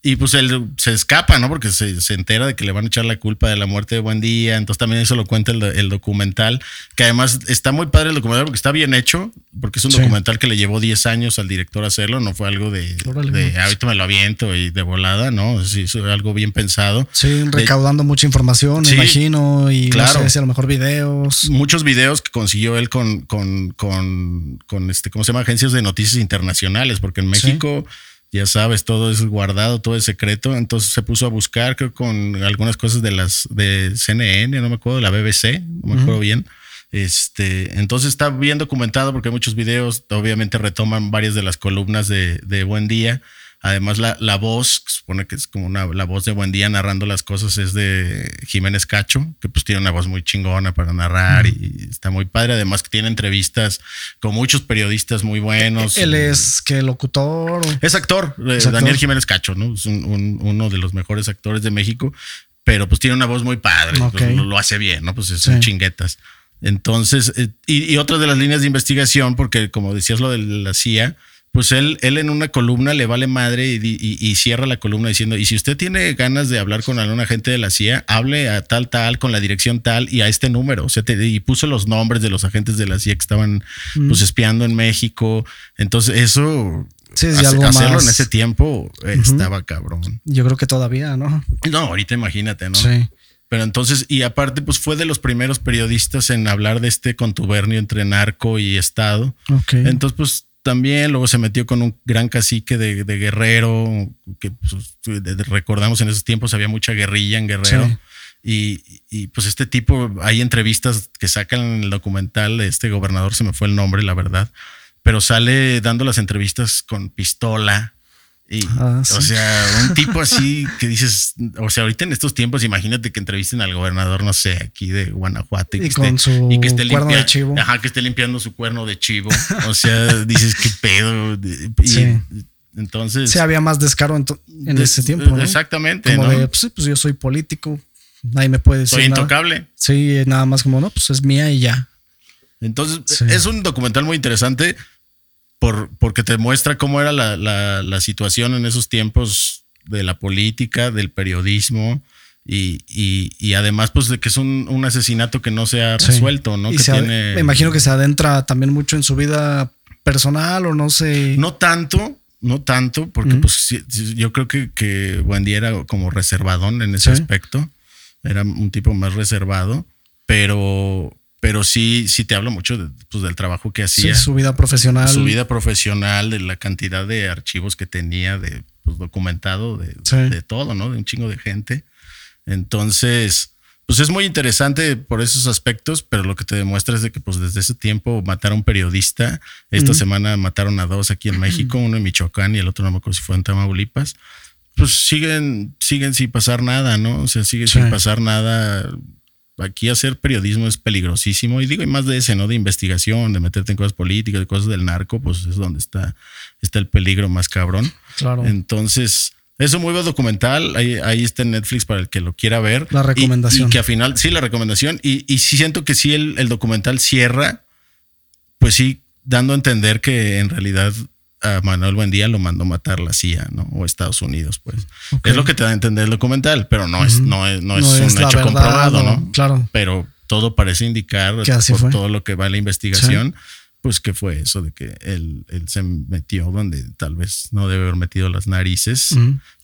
Y pues él se escapa, ¿no? Porque se, entera de que le van a echar la culpa de la muerte de Buen Día. Entonces también eso lo cuenta el, documental, que además está muy padre el documental porque está bien hecho, porque es un documental que le llevó 10 años al director hacerlo, no fue algo de, de ahorita me lo aviento y de volada, ¿no? Sí, fue algo bien pensado. Sí, recaudando mucha información, me imagino, y claro, no sé, a lo mejor videos. Muchos videos que consiguió él con, con, con, con este, ¿cómo se llama? Agencias de noticias internacionales, porque en México ya sabes, todo es guardado, todo es secreto. Entonces se puso a buscar, creo, con algunas cosas de las de CNN, no me acuerdo, de la BBC, no me acuerdo bien. Este, entonces está bien documentado porque hay muchos videos, obviamente retoman varias de las columnas de, de Buen Día Además, la, la voz, supone que es como una, la voz de Buen Día narrando las cosas, es de Jiménez Cacho, que pues tiene una voz muy chingona para narrar y está muy padre. Además, que tiene entrevistas con muchos periodistas muy buenos. Él es que locutor. Es actor, eh, Daniel Jiménez Cacho, ¿no? Es uno de los mejores actores de México, pero pues tiene una voz muy padre, pues, lo, hace bien, ¿no? Pues son chinguetas. Entonces, eh, y, y otra de las líneas de investigación, porque como decías lo de la CIA, pues él, él en una columna le vale madre y, cierra la columna diciendo, y si usted tiene ganas de hablar con algún agente de la CIA, hable a tal, tal, con la dirección tal y a este número. O sea, y puso los nombres de los agentes de la CIA que estaban mm. pues espiando en México. Entonces eso... Sí, hacerlo en ese tiempo estaba cabrón. Yo creo que todavía, ¿no? No, ahorita imagínate, ¿no? Sí. Pero entonces, y aparte, pues fue de los primeros periodistas en hablar de este contubernio entre narco y Estado. Ok. Entonces, pues también, luego se metió con un gran cacique de, Guerrero, que pues, recordamos en esos tiempos había mucha guerrilla en Guerrero. Y, pues este tipo, hay entrevistas que sacan en el documental de este gobernador, se me fue el nombre, la verdad, pero sale dando las entrevistas con pistola, Ah, o sea, un *laughs* tipo así que dices, o sea, ahorita en estos tiempos, imagínate que entrevisten al gobernador, no sé, aquí de Guanajuato y, que, esté, y que esté limpiando, ajá, que esté limpiando su cuerno de chivo. *laughs* O sea, dices, qué pedo. sí. Entonces. Sí, había más descaro en, ese tiempo. Exactamente. Como de, pues, pues, yo soy político, nadie me puede decir. Soy intocable. Sí, nada más como, no, pues es mía y ya. Entonces, es un documental muy interesante porque te muestra cómo era la, situación en esos tiempos de la política, del periodismo. Y, además, pues de que es un, asesinato que no se ha resuelto, ¿no? Que Me imagino que se adentra también mucho en su vida personal o no sé. No tanto, no tanto, porque pues yo creo que, que Wendy era como reservadón en ese aspecto. Era un tipo más reservado, pero, pero sí, sí te hablo mucho pues, del trabajo que hacía. Sí, su vida profesional. Su vida profesional, de la cantidad de archivos que tenía, de pues, documentado, de, todo, ¿no? De un chingo de gente. Entonces, pues es muy interesante por esos aspectos, pero lo que te demuestra es de que pues desde ese tiempo mataron a un periodista. Esta semana mataron a dos aquí en México, uno en Michoacán y el otro no me acuerdo si fue en Tamaulipas. Pues siguen, siguen sin pasar nada, ¿no? O sea, siguen sin pasar nada aquí hacer periodismo es peligrosísimo. Y digo, y más de ese, ¿no? De investigación, de meterte en cosas políticas, de cosas del narco, pues es donde está, está el peligro más cabrón. Claro. Entonces, es un muy buen documental. Ahí, ahí está en Netflix para el que lo quiera ver. La recomendación. Y, que al final, sí, la recomendación. Y, y sí siento que sí el, el documental cierra, pues sí, dando a entender que en realidad a Manuel Buendía lo mandó matar la CIA, ¿no? O Estados Unidos, pues. Es lo que te da a entender el documental, pero no es, no es, no es un hecho comprobado, ¿no? Claro. Pero todo parece indicar, por todo lo que va en la investigación, pues que fue eso de que él, él, se metió donde tal vez no debe haber metido las narices.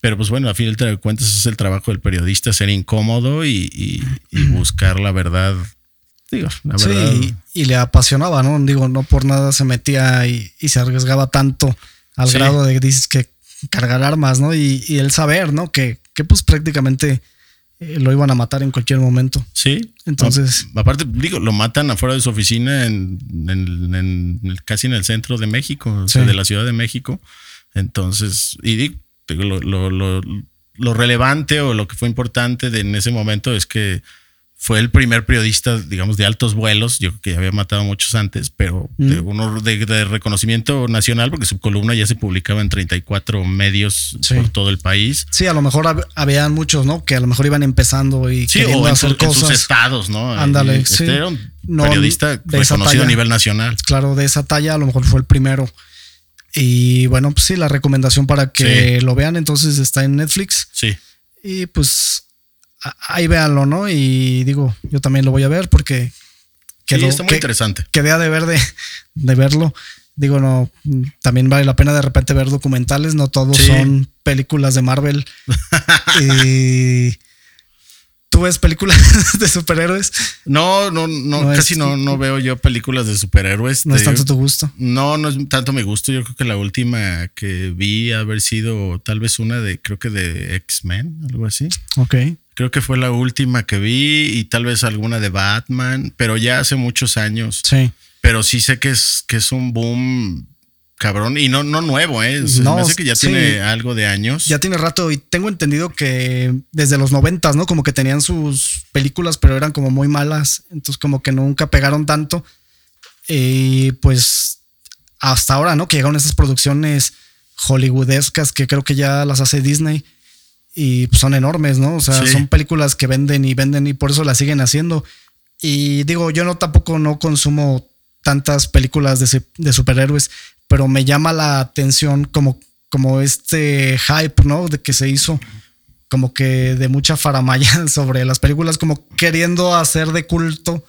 Pero pues bueno, a fin de cuentas es el trabajo del periodista, ser incómodo y, *clears throat* buscar la verdad. Digo, la verdad. Sí, y, le apasionaba, ¿no? Digo, no por nada se metía y, se arriesgaba tanto al grado de dices que cargar armas, ¿no? Y, el saber, ¿no? Que, que pues prácticamente eh, lo iban a matar en cualquier momento. Sí. Entonces. aparte, digo, lo matan afuera de su oficina en, casi en el centro de México, de la Ciudad de México. Entonces, y digo, lo, lo, relevante o lo que fue importante de, en ese momento es que fue el primer periodista, digamos, de altos vuelos. Yo creo que ya había matado muchos antes, pero de uno de, reconocimiento nacional, porque su columna ya se publicaba en 34 medios por todo el país. Sí, a lo mejor habían muchos, ¿no? Que a lo mejor iban empezando y sí, o en, hacer cosas. sus estados, ¿no? Ándale, este era un periodista reconocido a nivel nacional. Claro, de esa talla a lo mejor fue el primero. Y bueno, pues sí, la recomendación para que lo vean, entonces está en Netflix. Sí. Y pues ahí véanlo, ¿no? Y digo, yo también lo voy a ver porque quedó, sí, está muy interesante. Quedé a deber de, *laughs* de verlo. Digo, no, también vale la pena de repente ver documentales, no todos son películas de Marvel. *laughs* y ¿Tú ves películas *laughs* de superhéroes? No, no, no, casi no, no veo yo películas de superhéroes. No es tanto tu gusto. No, no es tanto mi gusto. Yo creo que la última que vi haber sido tal vez una de, creo que de X-Men, algo así. Ok. Creo que fue la última que vi y tal vez alguna de Batman, pero ya hace muchos años. Sí. Pero sí sé que es, que es un boom cabrón y no, no nuevo, ¿eh? no, me hace que ya tiene algo de años. Ya tiene rato y tengo entendido que desde los noventas, ¿no? Como que tenían sus películas, pero eran como muy malas, entonces como que nunca pegaron tanto. Y pues hasta ahora, ¿no? Que llegaron esas producciones hollywoodescas que creo que ya las hace Disney y son enormes, ¿no? O sea, son películas que venden y venden y por eso las siguen haciendo. Y digo, yo no tampoco no consumo tantas películas de, superhéroes, pero me llama la atención como, como este hype, ¿no? De que se hizo como que de mucha faramaya *laughs* sobre las películas, como queriendo hacer de culto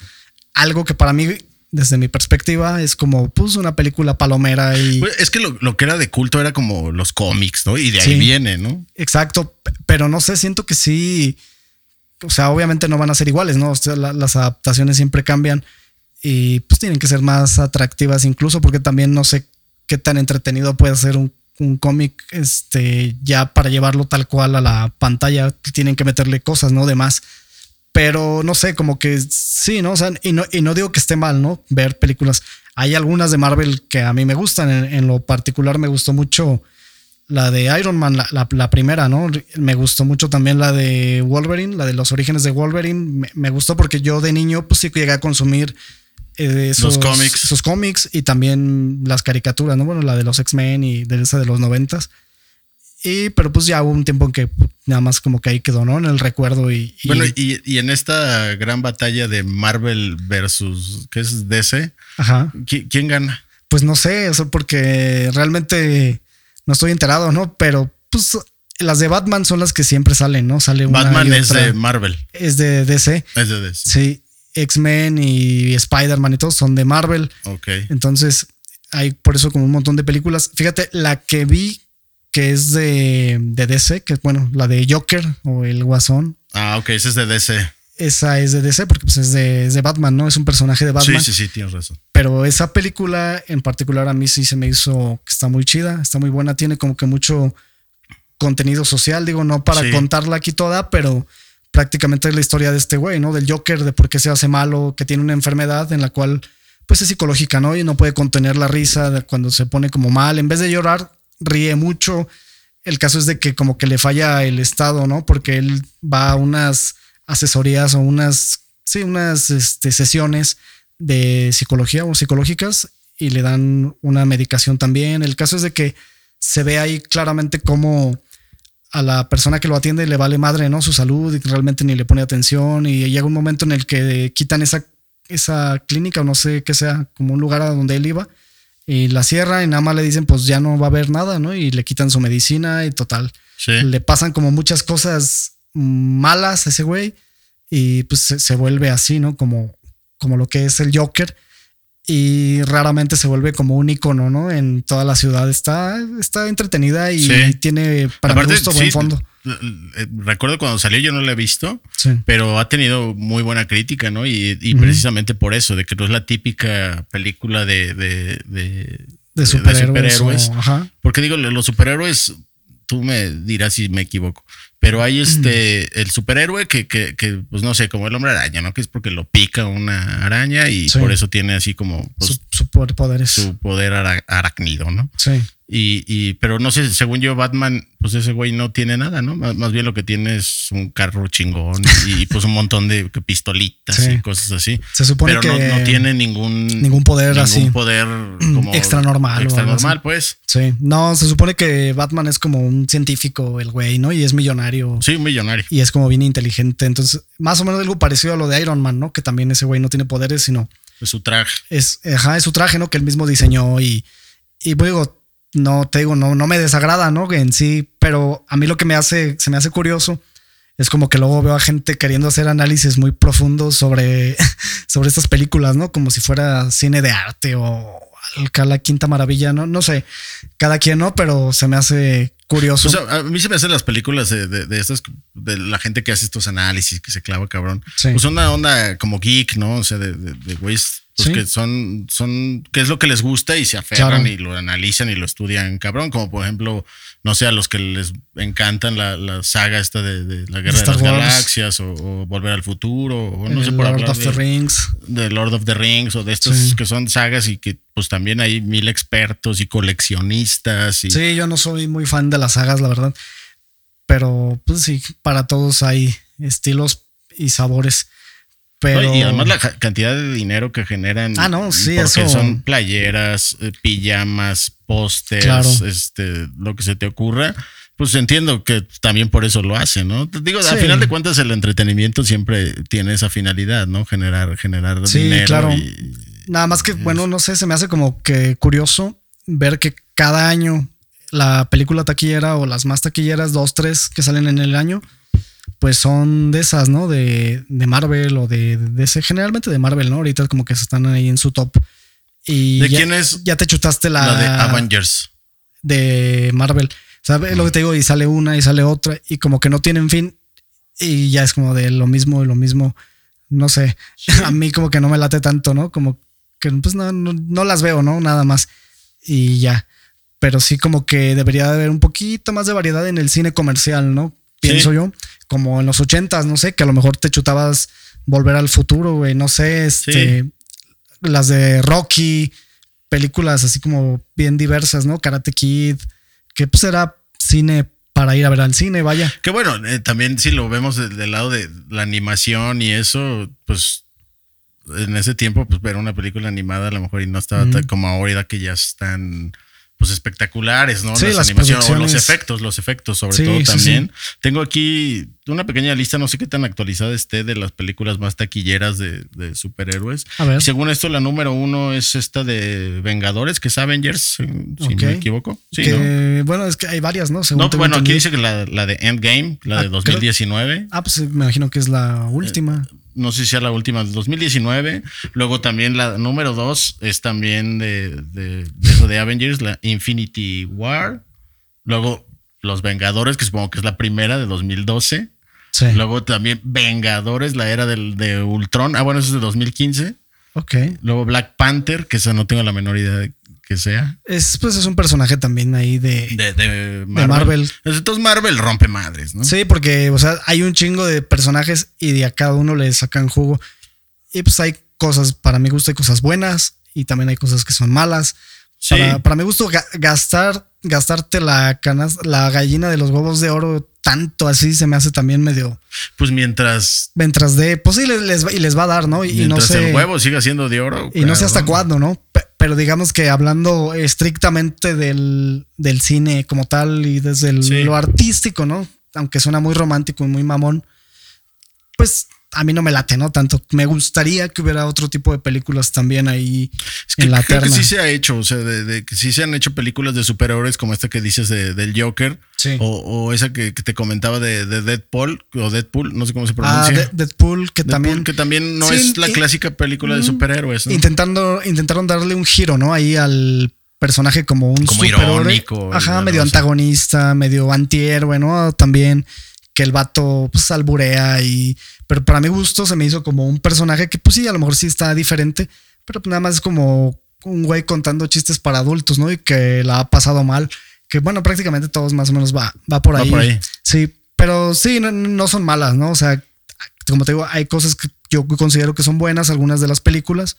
algo que para mí desde mi perspectiva, es como pues una película palomera y... Pues, es que lo, que era de culto era como los cómics, ¿no? Y de ahí viene, ¿no? Exacto, pero no sé, siento que sí, o sea, obviamente no van a ser iguales, ¿no? O sea, las adaptaciones siempre cambian y pues tienen que ser más atractivas incluso porque también no sé qué tan entretenido puede ser un, un cómic, este, ya para llevarlo tal cual a la pantalla, tienen que meterle cosas, ¿no? De más pero no sé, como que sí, ¿no? O sea, y no, y no digo que esté mal, ¿no? Ver películas. Hay algunas de Marvel que a mí me gustan. En, lo particular me gustó mucho la de Iron Man, la, primera, ¿no? Me gustó mucho también la de Wolverine, la de los orígenes de Wolverine. Me, gustó porque yo de niño, pues sí llegué a consumir eh, esos, cómics. esos cómics y también las caricaturas, ¿no? Bueno, la de los X-Men y de esa de los noventas. Y, pero pues ya hubo un tiempo en que nada más como que ahí quedó, ¿no? En el recuerdo y... bueno, y, en esta gran batalla de Marvel versus, ¿qué es DC? Ajá. ¿Quién, gana? Pues no sé, eso porque realmente no estoy enterado, ¿no? Pero pues las de Batman son las que siempre salen, ¿no? Sale una Batman es de Marvel. Es de DC. Es de DC. Sí. X-Men y Spider-Man y todos son de Marvel. Ok. Entonces hay por eso como un montón de películas. Fíjate, la que vi que es de, de DC, que es bueno, la de Joker o el Guasón. Ah, ok, esa es de DC. Esa es de DC porque pues, es, de, Batman, ¿no? Es un personaje de Batman. Sí, sí, sí, tienes razón. Pero esa película en particular a mí sí se me hizo que está muy chida, está muy buena, tiene como que mucho contenido social, digo, no para contarla aquí toda, pero prácticamente es la historia de este güey, ¿no? Del Joker, de por qué se hace malo, que tiene una enfermedad en la cual pues es psicológica, ¿no? Y no puede contener la risa cuando se pone como mal. En vez de llorar, ríe mucho. El caso es de que como que le falla el Estado, ¿no? Porque él va a unas asesorías o unas, sí, unas este, sesiones de psicología o psicológicas y le dan una medicación también. El caso es de que se ve ahí claramente cómo a la persona que lo atiende le vale madre, ¿no? Su salud y realmente ni le pone atención y llega un momento en el que quitan esa, esa clínica o no sé qué sea, como un lugar a donde él iba Y la cierran y nada más le dicen, pues ya no va a haber nada, ¿no? Y le quitan su medicina y total. Le pasan como muchas cosas malas a ese güey y pues se, vuelve así, ¿no? Como, como lo que es el Joker y raramente se vuelve como un icono, ¿no? En toda la ciudad está, está entretenida y tiene para mi gusto buen fondo. Eh, recuerdo cuando salió, yo no la he visto, pero ha tenido muy buena crítica, ¿no? Y, precisamente por eso, de que no es la típica película de, de, superhéroes. Porque digo, los superhéroes, tú me dirás si me equivoco, pero hay este, el superhéroe que, que, que, pues no sé, como el hombre araña, ¿no? Que es porque lo pica una araña y por eso tiene así como pues, su, poderes. Su poder arácnido, ¿no? Sí. Y, y, pero no sé, según yo, Batman, pues ese güey no tiene nada, ¿no? Más, bien lo que tiene es un carro chingón y, pues un montón de pistolitas y cosas así. Se supone pero que no, tiene ningún, ningún poder ningún así. poder *clears throat* como extra normal. Extra normal, pues. Sí. No, se supone que Batman es como un científico, el güey, ¿no? Y es millonario. Sí, un millonario. Y es como bien inteligente. Entonces, más o menos algo parecido a lo de Iron Man, ¿no? Que también ese güey no tiene poderes, sino. Es su traje. Es, ajá, es su traje, ¿no? Que él mismo diseñó y. Y pues, digo, no te digo, no, no me desagrada, ¿no? En sí, pero a mí lo que me hace, se me hace curioso es como que luego veo a gente queriendo hacer análisis muy profundos sobre, *laughs* sobre estas películas, ¿no? Como si fuera cine de arte o la quinta maravilla, ¿no? No sé, cada quien no, pero se me hace curioso. a mí se me hacen las películas de, de, estas, de la gente que hace estos análisis, que se clava cabrón. Pues una onda como geek, ¿no? O sea, de, de, güeyes pues que son, son, qué es lo que les gusta y se aferran y lo analizan y lo estudian, cabrón. Como por ejemplo, no sé, a los que les encantan la, la saga esta de, la Guerra de las Galaxias o, Volver al Futuro o no sé por Lord of the Rings. De Lord of the Rings o de estos que son sagas y que pues también hay mil expertos y coleccionistas. Y... Sí, yo no soy muy fan de las sagas, la verdad. Pero pues sí, para todos hay estilos y sabores y además la cantidad de dinero que generan. Ah, no, sí, porque son playeras, eh, pijamas, pósters, este, lo que se te ocurra. Pues entiendo que también por eso lo hacen, ¿no? Digo, al final de cuentas el entretenimiento siempre tiene esa finalidad, ¿no? Generar, generar sí, dinero. Claro. Nada más que, bueno, no sé, se me hace como que curioso ver que cada año la película taquillera o las más taquilleras, dos, tres que salen en el año, pues son de esas, ¿no? De, de Marvel o de, de, ese, generalmente de Marvel, ¿no? Ahorita como que están ahí en su top. Y ¿De quién es? Ya te chutaste la, la de Avengers. De Marvel. ¿Sabes lo que te digo? Y sale una y sale otra y como que no tienen fin y ya es como de lo mismo y lo mismo. No sé, *laughs* a mí como que no me late tanto, ¿no? Como que pues no, no, las veo, ¿no? Nada más. Y ya. Pero sí como que debería de haber un poquito más de variedad en el cine comercial, ¿no? Pienso yo como en los ochentas, no sé, que a lo mejor te chutabas Volver al Futuro, güey, no sé, este, las de Rocky, películas así como bien diversas, ¿no? Karate Kid, que pues era cine para ir a ver al cine, vaya. Que bueno, eh, también si lo vemos del, lado de la animación y eso, pues en ese tiempo, pues ver una película animada a lo mejor y no estaba como ahora que ya están pues espectaculares, ¿no? Sí, las, animaciones, los efectos, los efectos sobre todo también. Tengo aquí una pequeña lista, no sé qué tan actualizada esté, de las películas más taquilleras de, superhéroes. A ver. según esto, la número uno es esta de Vengadores, que es Avengers, si no me equivoco. Sí, Bueno, es que hay varias, ¿no? no, bueno, aquí dice que la, de Endgame, la de 2019. ah, pues me imagino que es la última. Eh, no sé si sea la última del 2019. Luego también la número dos es también de, de, de, Avengers, la Infinity War. Luego Los Vengadores, que supongo que es la primera de 2012. Luego también Vengadores, la era del, de Ultron. Ah, bueno, eso es de 2015. Ok. Luego Black Panther, que esa no tengo la menor idea de que sea. Es, pues es un personaje también ahí de, de, Marvel. Entonces Marvel rompe madres, ¿no? Sí, porque, o sea, hay un chingo de personajes y de a cada uno le sacan jugo. Y pues hay cosas, para mi gusto hay cosas buenas y también hay cosas que son malas. Para, para mi gusto, gastar, gastarte la canas, la gallina de los huevos de oro tanto así se me hace también medio. Pues mientras. Mientras de. Pues sí, les, y les va a dar, ¿no? Y, no sé. el huevo siga siendo de oro. Y no sé hasta cuándo, ¿no? Pero digamos que hablando estrictamente del, cine como tal y desde lo artístico, ¿no? Aunque suena muy romántico y muy mamón, pues a mí no me late, ¿no? Tanto me gustaría que hubiera otro tipo de películas también ahí en la creo que sí se ha hecho, o sea, de, que sí se han hecho películas de superhéroes como esta que dices de, del Joker. O, esa que, te comentaba de, Deadpool o Deadpool, no sé cómo se pronuncia. Ah, Deadpool, que también. Que también no es la clásica película de mm, superhéroes. Intentando, intentaron darle un giro, ¿no? Ahí al personaje como un como irónico. Ajá, medio antagonista, medio antihéroe, ¿no? También que el vato pues alburea y pero para mi gusto se me hizo como un personaje que pues sí, a lo mejor sí está diferente, pero nada más es como un güey contando chistes para adultos, ¿no? Y que la ha pasado mal, que bueno, prácticamente todos más o menos va, va por ahí. ahí. Sí, pero sí, no, son malas, ¿no? O sea, como te digo, hay cosas que yo considero que son buenas, algunas de las películas,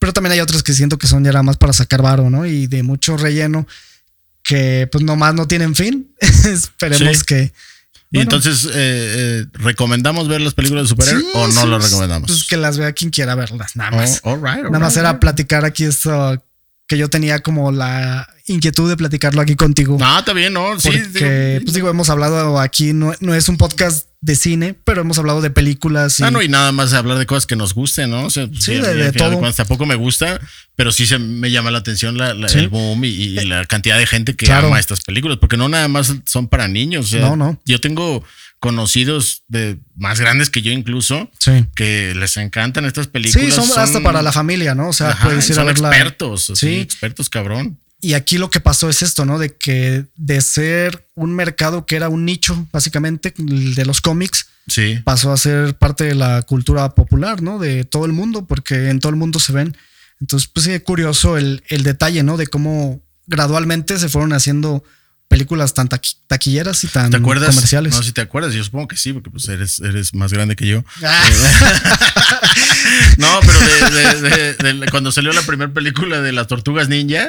pero también hay otras que siento que son ya nada más para sacar varo, ¿no? Y de mucho relleno que pues nomás no tienen fin. *laughs* Esperemos que y entonces, eh, eh, ¿recomendamos ver las películas de superhéroes o no las recomendamos? Pues que las vea quien quiera verlas, nada más. Oh, nada más era platicar aquí esto que yo tenía como la inquietud de platicarlo aquí contigo. No, está bien, ¿no? Sí. Porque, pues digo, hemos hablado aquí, no, no es un podcast de cine, pero hemos hablado de películas. Y... Ah, no, y nada más hablar de cosas que nos gusten, ¿no? sí, de, todo. tampoco me gusta, pero sí se me llama la atención la, el boom y, la cantidad de gente que ama estas películas, porque no nada más son para niños. no, no. Yo tengo conocidos de más grandes que yo incluso que les encantan estas películas. Sí, son, hasta para la familia, ¿no? O sea, puedes ir a verla. expertos, sí, expertos cabrón. Y aquí lo que pasó es esto, ¿no? De que de ser un mercado que era un nicho, básicamente, de los cómics, sí. pasó a ser parte de la cultura popular, ¿no? De todo el mundo, porque en todo el mundo se ven. Entonces, pues sí, curioso el, el detalle, ¿no? De cómo gradualmente se fueron haciendo películas tan taquilleras y tan ¿Te acuerdas? comerciales. No, si te acuerdas, yo supongo que sí, porque pues eres, eres más grande que yo. Ah. *laughs* no, pero de, cuando salió la primera película de las tortugas ninja,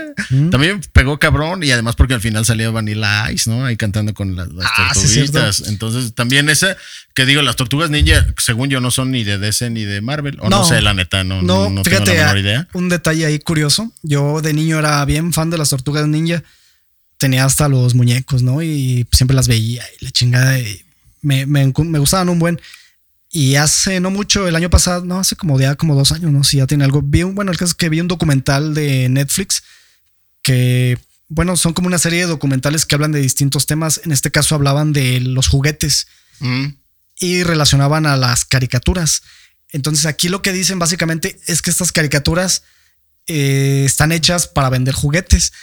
también pegó cabrón y además porque al final salió Vanilla Ice, ¿no? Ahí cantando con las, ah, tortuguitas. Entonces también esa, que digo, las tortugas ninja, según yo, no son ni de DC ni de Marvel, o no, sé, la neta, no, no, no fíjate, tengo la menor idea. Un detalle ahí curioso, yo de niño era bien fan de las tortugas ninja tenía hasta los muñecos, ¿no? Y siempre las veía y la chingada. me, me, gustaban un buen. Y hace no mucho, el año pasado, no, hace como ya como dos años, no si ya tiene algo. Vi un, bueno, el caso es que vi un documental de Netflix que, bueno, son como una serie de documentales que hablan de distintos temas. En este caso hablaban de los juguetes mm. y relacionaban a las caricaturas. Entonces aquí lo que dicen básicamente es que estas caricaturas eh, están hechas para vender juguetes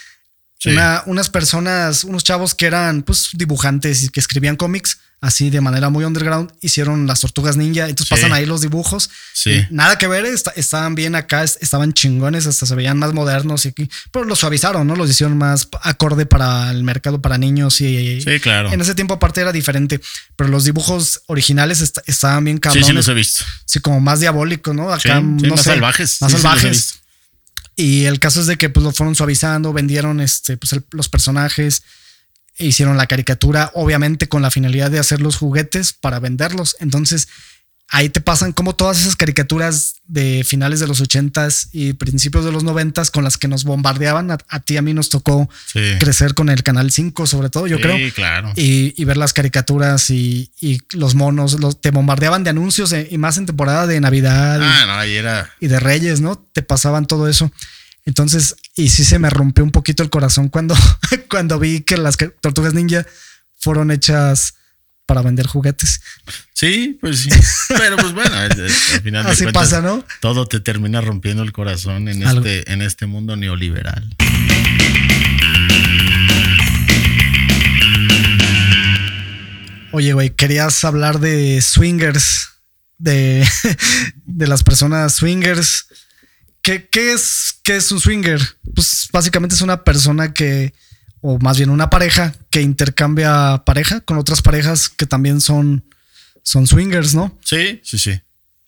unas personas, unos chavos que eran pues dibujantes y que escribían cómics así de manera muy underground, hicieron las tortugas ninja, entonces pasan ahí los dibujos. Sí. Nada que ver, estaban bien acá, estaban chingones, hasta se veían más modernos, y, pero los suavizaron, ¿no? Los hicieron más acorde para el mercado para niños y... Sí, claro. En ese tiempo aparte era diferente, pero los dibujos originales estaban bien cabrones. Sí, sí los he visto. Sí, como más diabólicos, ¿no? Acá, no más salvajes. Más salvajes. Y el caso es de que pues lo fueron suavizando, vendieron este, pues, los personajes, e hicieron la caricatura, obviamente con la finalidad de hacer los juguetes para venderlos. Entonces, ahí te pasan como todas esas caricaturas de finales de los ochentas y principios de los noventas con las que nos bombardeaban. A, ti a mí nos tocó crecer con el Canal 5, sobre todo, yo creo. claro. Y, ver las caricaturas y, los monos, los, te bombardeaban de anuncios y más en temporada de Navidad. Ah, no, ahí era. Y de Reyes, ¿no? Te pasaban todo eso. Entonces, y sí se me rompió un poquito el corazón cuando, *laughs* cuando vi que las tortugas ninja fueron hechas para vender juguetes. Sí, pues sí. *laughs* Pero pues bueno, al final Así pasa, ¿no? Todo te termina rompiendo el corazón en este, en este mundo neoliberal. Oye, güey, querías hablar de swingers, de, *laughs* de las personas swingers. ¿Qué, ¿Qué, es, ¿Qué es un swinger? Pues básicamente es una persona que o más bien una pareja que intercambia pareja con otras parejas que también son, son swingers, ¿no? Sí, sí, sí.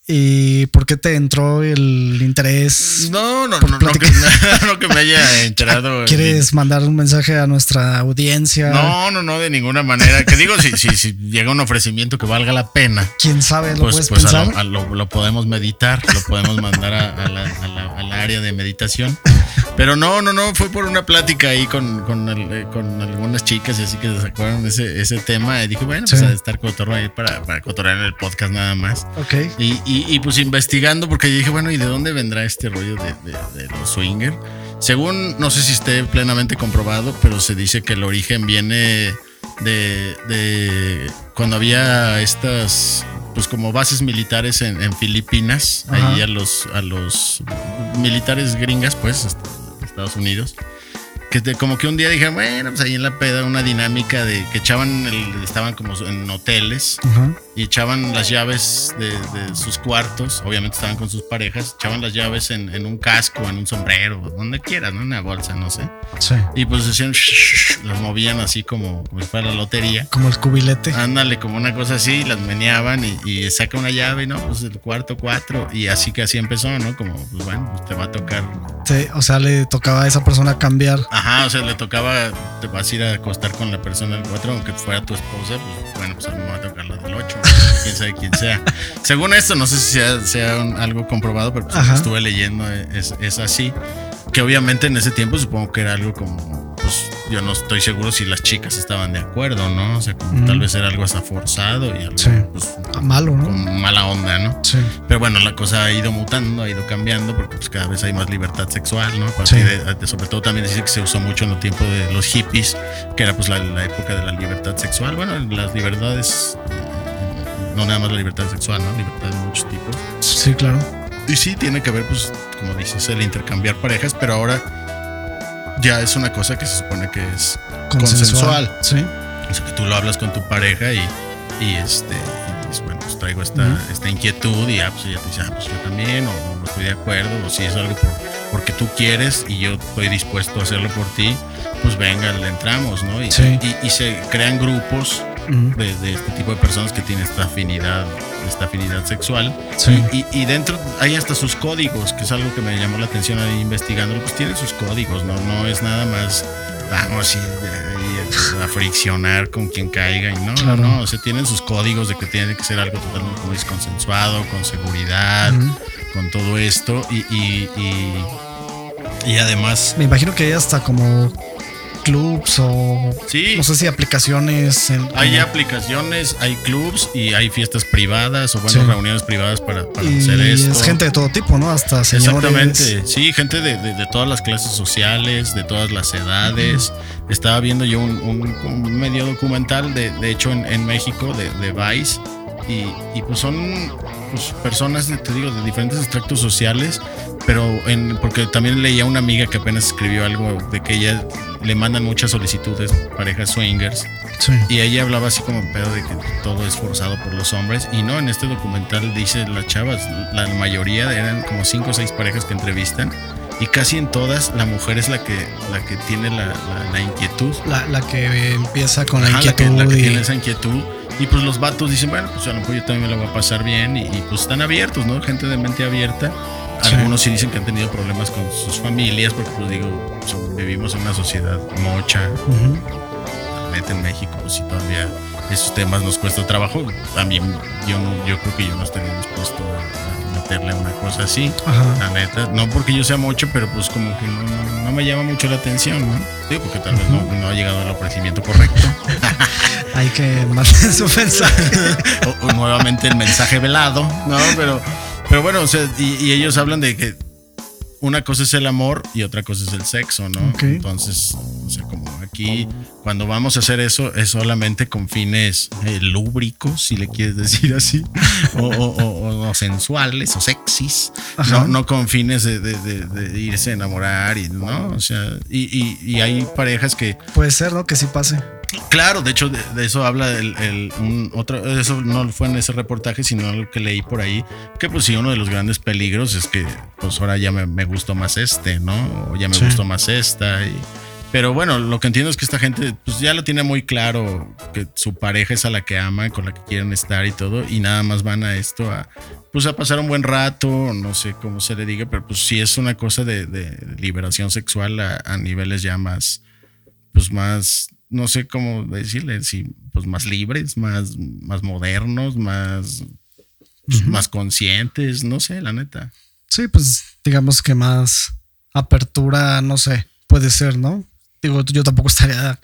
¿Y por qué te entró el interés? No, no, no, no que, *laughs* no, que, me haya enterado. ¿Quieres mandar un mensaje a nuestra audiencia? No, no, no, de ninguna manera. Que digo, si, si, si llega un ofrecimiento que valga la pena. ¿Quién sabe? ¿Lo pues, puedes pues lo, lo, podemos meditar, lo podemos mandar a, la, a, la, área de meditación. Pero no, no, no, fue por una plática ahí con, con, eh, algunas chicas y así que se acuerdan ese, ese tema. Y dije, bueno, pues a estar cotorro ahí para, para cotorrear en el podcast nada más. Ok. Y, y, pues investigando, porque dije, bueno, ¿y de dónde vendrá este rollo de, de, los swinger? Según, no sé si esté plenamente comprobado, pero se dice que el origen viene de, de cuando había estas pues como bases militares en, Filipinas, ahí a los, a los militares gringas, pues, este, Estados Unidos que como que un día dije, bueno, pues ahí en la peda una dinámica de que echaban, estaban como en hoteles y echaban las llaves de, sus cuartos, obviamente estaban con sus parejas, echaban las llaves en, un casco, en un sombrero, donde quieras, ¿no? En una bolsa, no sé. Sí. Y pues decían, las movían así como, como si fuera la lotería. Como el cubilete. Ándale, como una cosa así, las meneaban y, y saca una llave, ¿no? Pues el cuarto cuatro y así que así empezó, ¿no? Como, pues bueno, pues te va a tocar. Sí, o sea, le tocaba a esa persona cambiar. Ajá, o sea, le tocaba, te vas a ir a acostar con la persona del 4, aunque fuera tu esposa, pues bueno, pues a mí me va a tocar la del 8, quién sabe quién sea. *laughs* Según esto, no sé si sea, algo comprobado, pero pues estuve leyendo, es, es así. Que obviamente en ese tiempo supongo que era algo como pues yo no estoy seguro si las chicas estaban de acuerdo, ¿no? O sea, como tal vez era algo hasta forzado y algo pues, malo, ¿no? Con mala onda, ¿no? Sí. Pero bueno, la cosa ha ido mutando, ha ido cambiando porque pues cada vez hay más libertad sexual, ¿no? sobre todo también dice que se usó mucho en el tiempo de los hippies, que era pues la, época de la libertad sexual. Bueno, las libertades, no nada más la libertad sexual, ¿no? Libertad de muchos tipos. Sí, claro. Y sí, tiene que ver, pues, como dices, el intercambiar parejas, pero ahora ya es una cosa que se supone que es consensual. Sí. O sea, que tú lo hablas con tu pareja y, y este, bueno, pues traigo esta, esta inquietud y ya, pues ella te dice, ah, pues yo también, o no estoy de acuerdo, o si es algo por, porque tú quieres y yo estoy dispuesto a hacerlo por ti, pues venga, le entramos, ¿no? Y, y, se crean grupos de, este tipo de personas que tienen esta afinidad, esta afinidad sexual. Y, y, dentro hay hasta sus códigos, que es algo que me llamó la atención ahí investigando, pues tienen sus códigos, ¿no? No es nada más, vamos a friccionar con quien caiga y no, no, o sea, tienen sus códigos de que tiene que ser algo totalmente consensuado, con seguridad, con todo esto y, y, y, y además... Me imagino que hay hasta como clubs o sí. no sé si aplicaciones. hay aplicaciones, hay clubs y hay fiestas privadas o bueno, reuniones privadas para, hacer esto. Es gente de todo tipo, ¿no? Hasta señores. Exactamente, sí, gente de, de, todas las clases sociales, de todas las edades. Estaba viendo yo un, medio documental, de, de hecho en, en México, de, de Vice, y, y pues son pues, personas, te digo, de diferentes extractos sociales, pero en, porque también leía una amiga que apenas escribió algo de que ella le mandan muchas solicitudes, parejas swingers, y ella hablaba así como pedo de que todo es forzado por los hombres, y no, en este documental dice las chavas, la mayoría eran como cinco o seis parejas que entrevistan, y casi en todas la mujer es la que la que tiene la, la, inquietud. La, que empieza con la inquietud. La que, tiene esa inquietud. Y pues los vatos dicen, bueno, pues a lo mejor yo también me lo voy a pasar bien. Y, pues están abiertos, ¿no? Gente de mente abierta. Algunos sí dicen que han tenido problemas con sus familias, porque pues digo, vivimos en una sociedad mocha. en México, pues sí todavía esos temas nos cuesta trabajo. Mí, yo, yo creo que yo no estaría dispuesto a meterle una cosa así, la neta. No porque yo sea mucho, pero pues como que no, me llama mucho la atención, ¿no? Digo, porque tal vez no, ha llegado al ofrecimiento correcto. *laughs* Hay que mandar su mensaje. *laughs* o, nuevamente el mensaje velado, ¿no? Pero, pero bueno, o sea, y ellos hablan de que una cosa es el amor y otra cosa es el sexo, ¿no? Entonces, o sea, como aquí, cuando vamos a hacer eso, es solamente con fines eh, lúbricos, si le quieres decir así, *laughs* o, sensuales o sexys, no, no, con fines de, irse a enamorar, y, ¿no? O sea, y, y hay parejas que... Puede ser, ¿no? Que sí pase. Claro, de hecho, de, eso habla el, otro, eso no fue en ese reportaje, sino algo que leí por ahí, que pues sí, uno de los grandes peligros es que pues ahora ya me, gustó más este, ¿no? O ya me gustó más esta. Y, pero bueno, lo que entiendo es que esta gente pues ya lo tiene muy claro, que su pareja es a la que ama, con la que quieren estar y todo, y nada más van a esto a, pues a pasar un buen rato, no sé cómo se le diga, pero pues sí es una cosa de, liberación sexual a, a niveles ya más, pues más no sé cómo decirle, si pues más libres, más, más modernos, más, pues, más conscientes, no sé, la neta. Sí, pues digamos que más apertura, no sé, puede ser, ¿no? Digo, yo tampoco estaría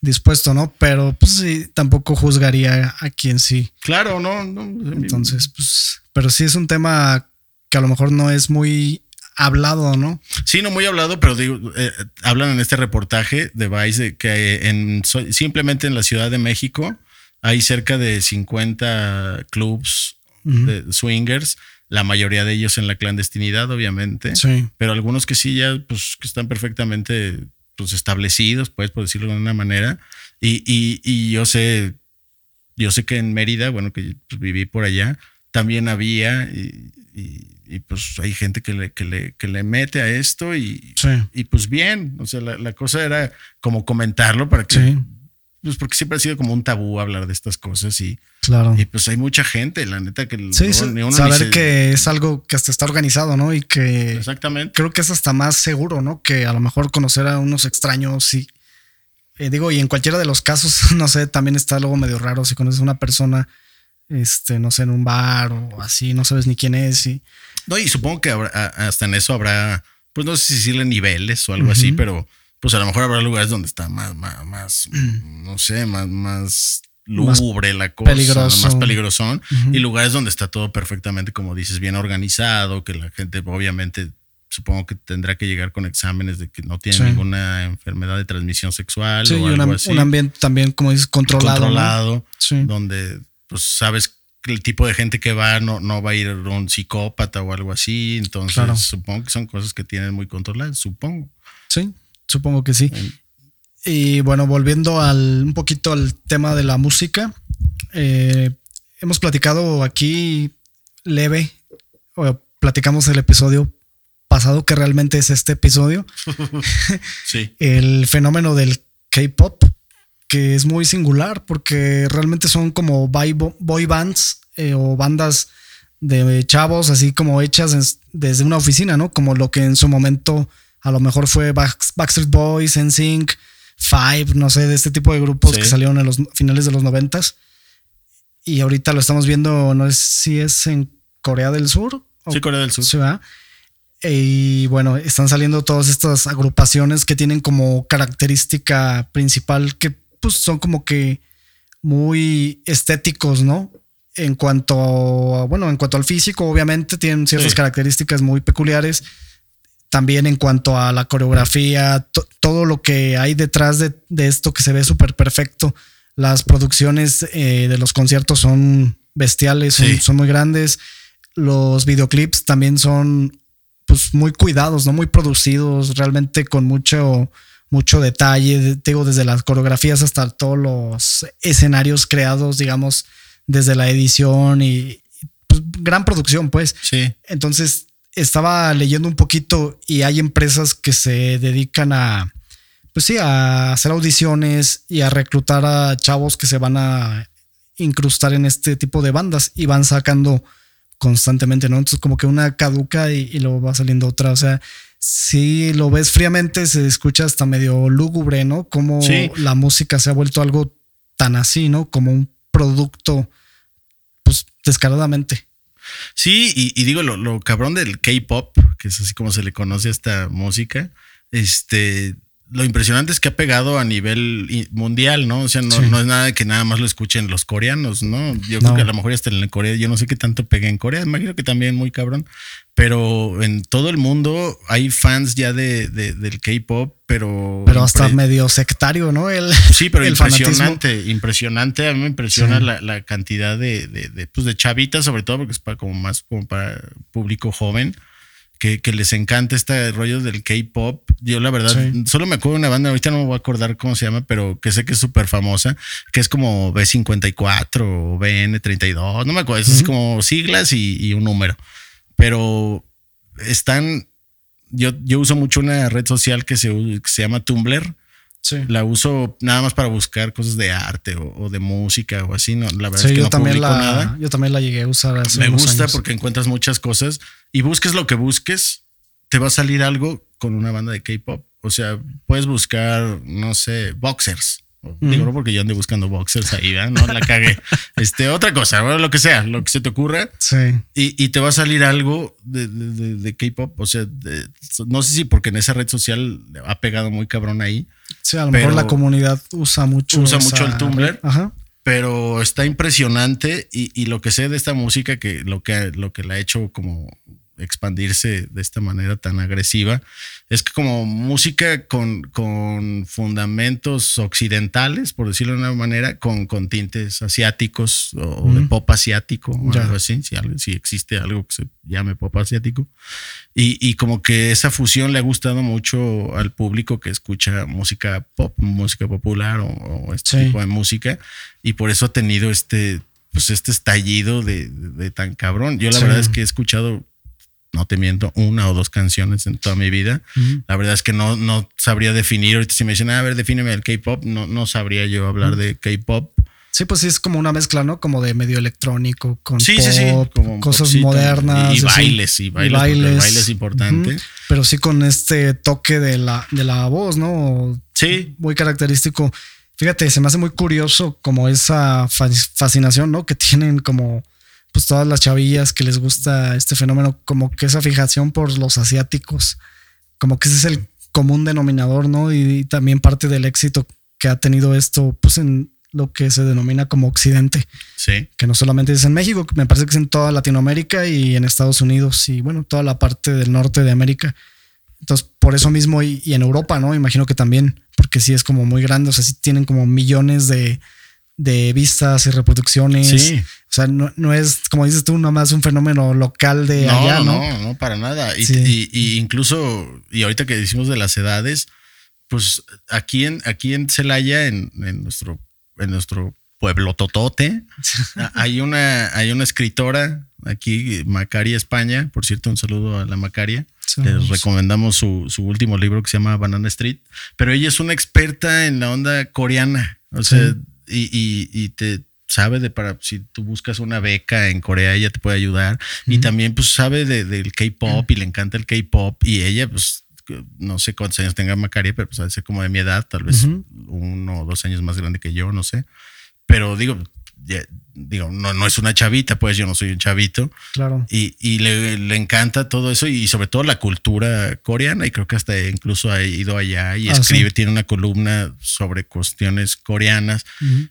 dispuesto, ¿no? Pero pues sí, tampoco juzgaría a quien sí. Claro, no, no. Entonces, pues, pero sí es un tema que a lo mejor no es muy hablado, ¿no? Sí, no muy hablado, pero digo, eh, hablan en este reportaje de Vice que en, simplemente en la Ciudad de México hay cerca de 50 clubs de swingers, la mayoría de ellos en la clandestinidad, obviamente, sí. pero algunos que sí ya, pues, que están perfectamente pues, establecidos, pues, por decirlo de una manera. Y, y, yo sé, yo sé que en Mérida, bueno, que pues, viví por allá, también había y, y, pues hay gente que le, que le, que le mete a esto y, y pues bien, o sea, la, cosa era como comentarlo para que... Pues porque siempre ha sido como un tabú hablar de estas cosas y, claro. y pues hay mucha gente, la neta, que sí, saber que es algo que hasta está organizado, ¿no? Y que exactamente creo que es hasta más seguro, ¿no? Que a lo mejor conocer a unos extraños y eh, digo, y en cualquiera de los casos, *laughs* no sé, también está algo medio raro si conoces a una persona este, no sé, en un bar o así, no sabes ni quién es. Y... No, y supongo que hasta en eso habrá, pues no sé si decirle niveles o algo así, pero pues a lo mejor habrá lugares donde está más, más, mm. no sé, más, más lúgubre la cosa, peligroso. más peligrosón, y lugares donde está todo perfectamente, como dices, bien organizado, que la gente obviamente supongo que tendrá que llegar con exámenes de que no tiene ninguna enfermedad de transmisión sexual o algo así. Un ambiente también, como dices, controlado. Controlado, donde pues sabes que el tipo de gente que va no, no va a ir un psicópata o algo así. Entonces, supongo que son cosas que tienen muy controladas, supongo. Sí, supongo que sí. Y bueno, volviendo al, un poquito al tema de la música, eh, hemos platicado aquí leve, o platicamos el episodio pasado, que realmente es este episodio. *laughs* sí. *laughs* el fenómeno del K-pop que es muy singular porque realmente son como boy, bands eh, o bandas de chavos así como hechas desde una oficina, ¿no? Como lo que en su momento a lo mejor fue Backstreet Boys, NSYNC, Five, no sé, de este tipo de grupos que salieron en los finales de los noventas. Y ahorita lo estamos viendo, no sé si es en Corea del Sur. Sí, Corea del Sur. Sí, y bueno, están saliendo todas estas agrupaciones que tienen como característica principal que pues son como que muy estéticos, ¿no? En cuanto a, bueno, en cuanto al físico, obviamente tienen ciertas características muy peculiares. También en cuanto a la coreografía, todo lo que hay detrás de, esto que se ve súper perfecto. Las producciones eh, de los conciertos son bestiales, son, muy grandes. Los videoclips también son pues muy cuidados, ¿no? Muy producidos, realmente con mucho mucho detalle, digo, desde las coreografías hasta todos los escenarios creados, digamos, desde la edición y pues, gran producción, pues. Sí. Entonces, estaba leyendo un poquito y hay empresas que se dedican a, pues sí, a hacer audiciones y a reclutar a chavos que se van a incrustar en este tipo de bandas y van sacando constantemente, ¿no? Entonces como que una caduca y, y luego va saliendo otra, o sea, si lo ves fríamente, se escucha hasta medio lúgubre, ¿no? Como la música se ha vuelto algo tan así, ¿no? Como un producto, pues descaradamente. Sí, y, digo, lo, lo, cabrón del K-pop, que es así como se le conoce a esta música, este, lo impresionante es que ha pegado a nivel mundial, ¿no? O sea, no, no es nada que nada más lo escuchen los coreanos, ¿no? Yo creo que a lo mejor hasta en Corea, yo no sé qué tanto pegue en Corea, imagino que también muy cabrón, pero en todo el mundo hay fans ya de, del K-pop, pero. Pero hasta medio sectario, ¿no? El, sí, pero *laughs* impresionante, impresionante. A mí me impresiona la, cantidad de, de, pues de chavitas, sobre todo porque es para como más como para público joven que, les encanta este rollo del K-pop. Yo, la verdad, solo me acuerdo de una banda, ahorita no me voy a acordar cómo se llama, pero que sé que es súper famosa, que es como B54 o BN32, no me acuerdo, es como siglas y, un número. Pero están. Yo, yo uso mucho una red social que se, se llama Tumblr. La uso nada más para buscar cosas de arte o, de música o así. No, la verdad es que yo no también la, nada. Yo también la llegué a usar. Hace Me gusta porque encuentras muchas cosas y busques lo que busques, te va a salir algo con una banda de K-pop. O sea, puedes buscar, no sé, boxers Digo, no porque yo ande buscando boxers ahí, No la cagué. *laughs* este, otra cosa, lo que sea, lo que se te ocurra. Sí. Y, te va a salir algo de, de, K-pop. O sea, no sé si porque en esa red social ha pegado muy cabrón ahí. Sí, a lo mejor la comunidad usa mucho. Usa mucho el Tumblr. Ajá. Pero está impresionante y, y, lo que sé de esta música, que lo que, lo que la ha hecho como expandirse de esta manera tan agresiva. Es que como música con, con fundamentos occidentales, por decirlo de una manera, con, con tintes asiáticos o, de pop asiático o algo así, si, existe algo que se llame pop asiático. Y, y, como que esa fusión le ha gustado mucho al público que escucha música pop, música popular o, este tipo de música. Y por eso ha tenido este pues este estallido de, tan cabrón. Yo la verdad es que he escuchado no te miento, una o dos canciones en toda mi vida. La verdad es que no, no sabría definir. Ahorita si me dicen, a ver, defíneme el K-pop, no, no sabría yo hablar de K-pop. Sí, pues sí, es como una mezcla, ¿no? Como de medio electrónico, con pop, cosas modernas. Y, bailes, y bailes, bailes. baile es importante. Pero sí con este toque de la, de la voz, ¿no? Sí. Muy característico. Fíjate, se me hace muy curioso como esa fascinación, ¿no? Que tienen como pues todas las chavillas que les gusta este fenómeno, como que esa fijación por los asiáticos, como que ese es el común denominador, ¿no? Y, también parte del éxito que ha tenido esto, pues en lo que se denomina como Occidente. Sí. Que no solamente es en México, me parece que es en toda Latinoamérica y en Estados Unidos y bueno, toda la parte del norte de América. Entonces, por eso mismo y, y en Europa, ¿no? Imagino que también, porque sí es como muy grande, o sea, sí tienen como millones de, de vistas y reproducciones. Sí. O sea, no, es, como dices tú, nomás un fenómeno local de allá, ¿no? No, no, para nada. Y, incluso, y ahorita que decimos de las edades, pues aquí en, aquí en Celaya, en, nuestro, en nuestro pueblo Totote, *laughs* hay una, hay una escritora aquí, Macaria España, por cierto, un saludo a la Macaria. Les recomendamos su, su, último libro que se llama Banana Street, pero ella es una experta en la onda coreana. O sea, y, te sabe de para si tú buscas una beca en Corea, ella te puede ayudar. Y también pues sabe del K-pop y le encanta el K-pop. Y ella, pues, no sé cuántos años tenga Macaria, pero pues a ser como de mi edad, tal vez uno o dos años más grande que yo, no sé. Pero digo, digo, no, no es una chavita, pues yo no soy un chavito. Claro. Y, y le, le, encanta todo eso y sobre todo la cultura coreana. Y creo que hasta incluso ha ido allá y ah, escribe, tiene una columna sobre cuestiones coreanas.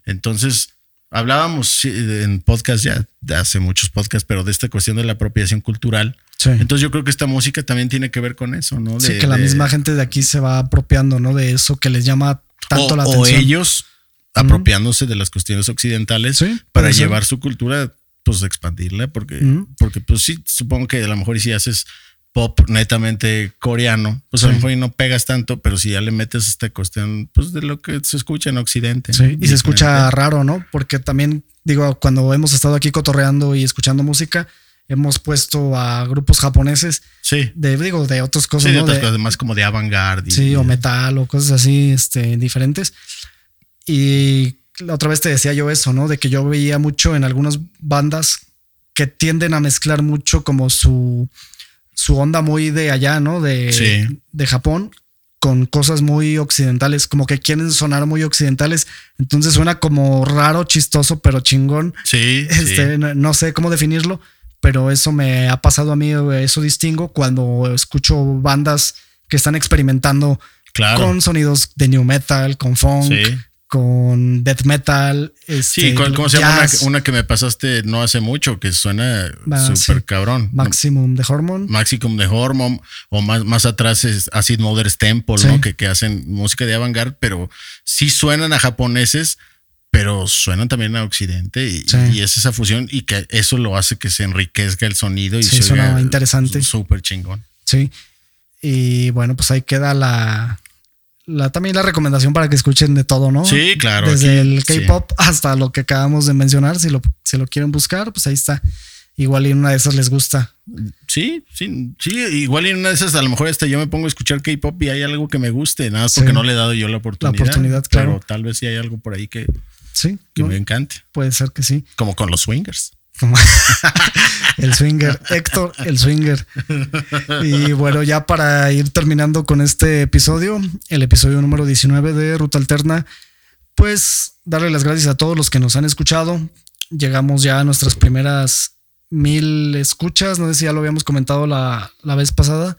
Entonces, hablábamos en podcast ya, hace muchos podcasts, pero de esta cuestión de la apropiación cultural. Entonces yo creo que esta música también tiene que ver con eso, ¿no? sí, que la misma gente de aquí se va apropiando, ¿no? De eso que les llama tanto la atención. O ellos apropiándose de las cuestiones occidentales para llevar su cultura, pues expandirla, porque, porque pues sí, supongo que a lo mejor si haces pop netamente coreano, pues a lo mejor no pegas tanto, pero si ya le metes esta cuestión, pues de lo que se escucha en Occidente. y se escucha raro, ¿no? Porque también, digo, cuando hemos estado aquí cotorreando y escuchando música, hemos puesto a grupos japoneses. Sí. De, digo, de otras cosas. Sí, de otras cosas, más como de avant-garde. Sí, o metal o cosas así, este, diferentes. Y la otra vez te decía yo eso, ¿no? De que yo veía mucho en algunas bandas que tienden a mezclar mucho como su, su onda muy de allá, ¿no? De, de Japón con cosas muy occidentales, como que quieren sonar muy occidentales. Entonces suena como raro, chistoso, pero chingón. Sí. *laughs* Este, No, sé cómo definirlo, pero eso me ha pasado a mí, eso distingo cuando escucho bandas que están experimentando con sonidos de new metal, con funk, con death metal. Este, sí, ¿cómo se llama una, que me pasaste no hace mucho que suena ah, súper cabrón? Maximum de Hormone. Maximum de Hormone, o más, más atrás es Acid Mother's Temple, ¿no? Que, que hacen música de avant pero sí suenan a japoneses, pero suenan también a Occidente y, es esa fusión y que eso lo hace que se enriquezca el sonido y suena interesante. Súper chingón. Sí. Y bueno, pues ahí queda la, también la recomendación para que escuchen de todo, ¿no? Sí, claro. Desde el K-pop hasta lo que acabamos de mencionar. Si lo, si lo quieren buscar, pues ahí está. Igual y en una de esas les gusta. Sí, sí, sí. Igual y en una de esas a lo mejor hasta yo me pongo a escuchar K-pop y hay algo que me guste, nada más porque no le he dado yo la oportunidad. La oportunidad, claro. Pero tal vez sí hay algo por ahí que, sí, que me encante. Puede ser que sí. Como con los swingers. *laughs* el swinger, Héctor, el swinger. Y bueno, ya para ir terminando con este episodio, el episodio número 19 de Ruta Alterna, pues darle las gracias a todos los que nos han escuchado. Llegamos ya a nuestras primeras mil escuchas. No sé si ya lo habíamos comentado la, vez pasada.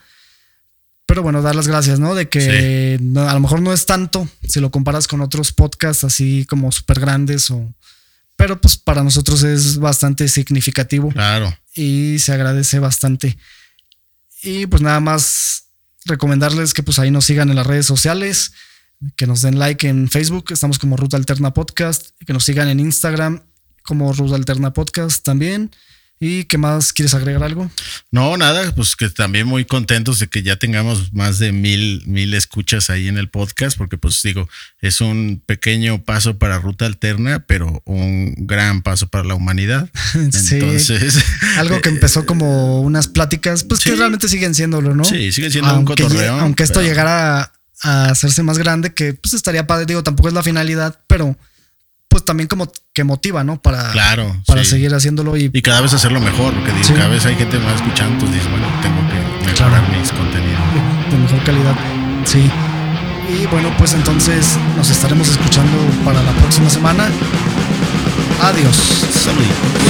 Pero bueno, dar las gracias, ¿no? De que a lo mejor no es tanto si lo comparas con otros podcasts así como súper grandes o... Pero pues para nosotros es bastante significativo. Claro. Y se agradece bastante. Y pues nada más recomendarles que pues ahí nos sigan en las redes sociales, que nos den like en Facebook, estamos como Ruta Alterna Podcast, que nos sigan en Instagram como Ruta Alterna Podcast también. ¿Y qué más quieres agregar algo? No, nada, pues que también muy contentos de que ya tengamos más de mil, mil escuchas ahí en el podcast, porque pues digo, es un pequeño paso para Ruta Alterna, pero un gran paso para la humanidad. *laughs* sí. Entonces, *laughs* algo que empezó como unas pláticas, pues que realmente siguen siéndolo, ¿no? Sí, siguen siendo un cotorreo. Aunque esto llegara a hacerse más grande, que pues estaría padre, digo, tampoco es la finalidad, pero pues también como que motiva, ¿no? Para, claro, para seguir haciéndolo y, y cada vez hacerlo mejor, porque cada vez hay gente más escuchando, entonces dices, bueno, tengo que mejorar mis contenidos. *laughs* De mejor calidad, sí. Y bueno, pues entonces nos estaremos escuchando para la próxima semana. Adiós. Salud.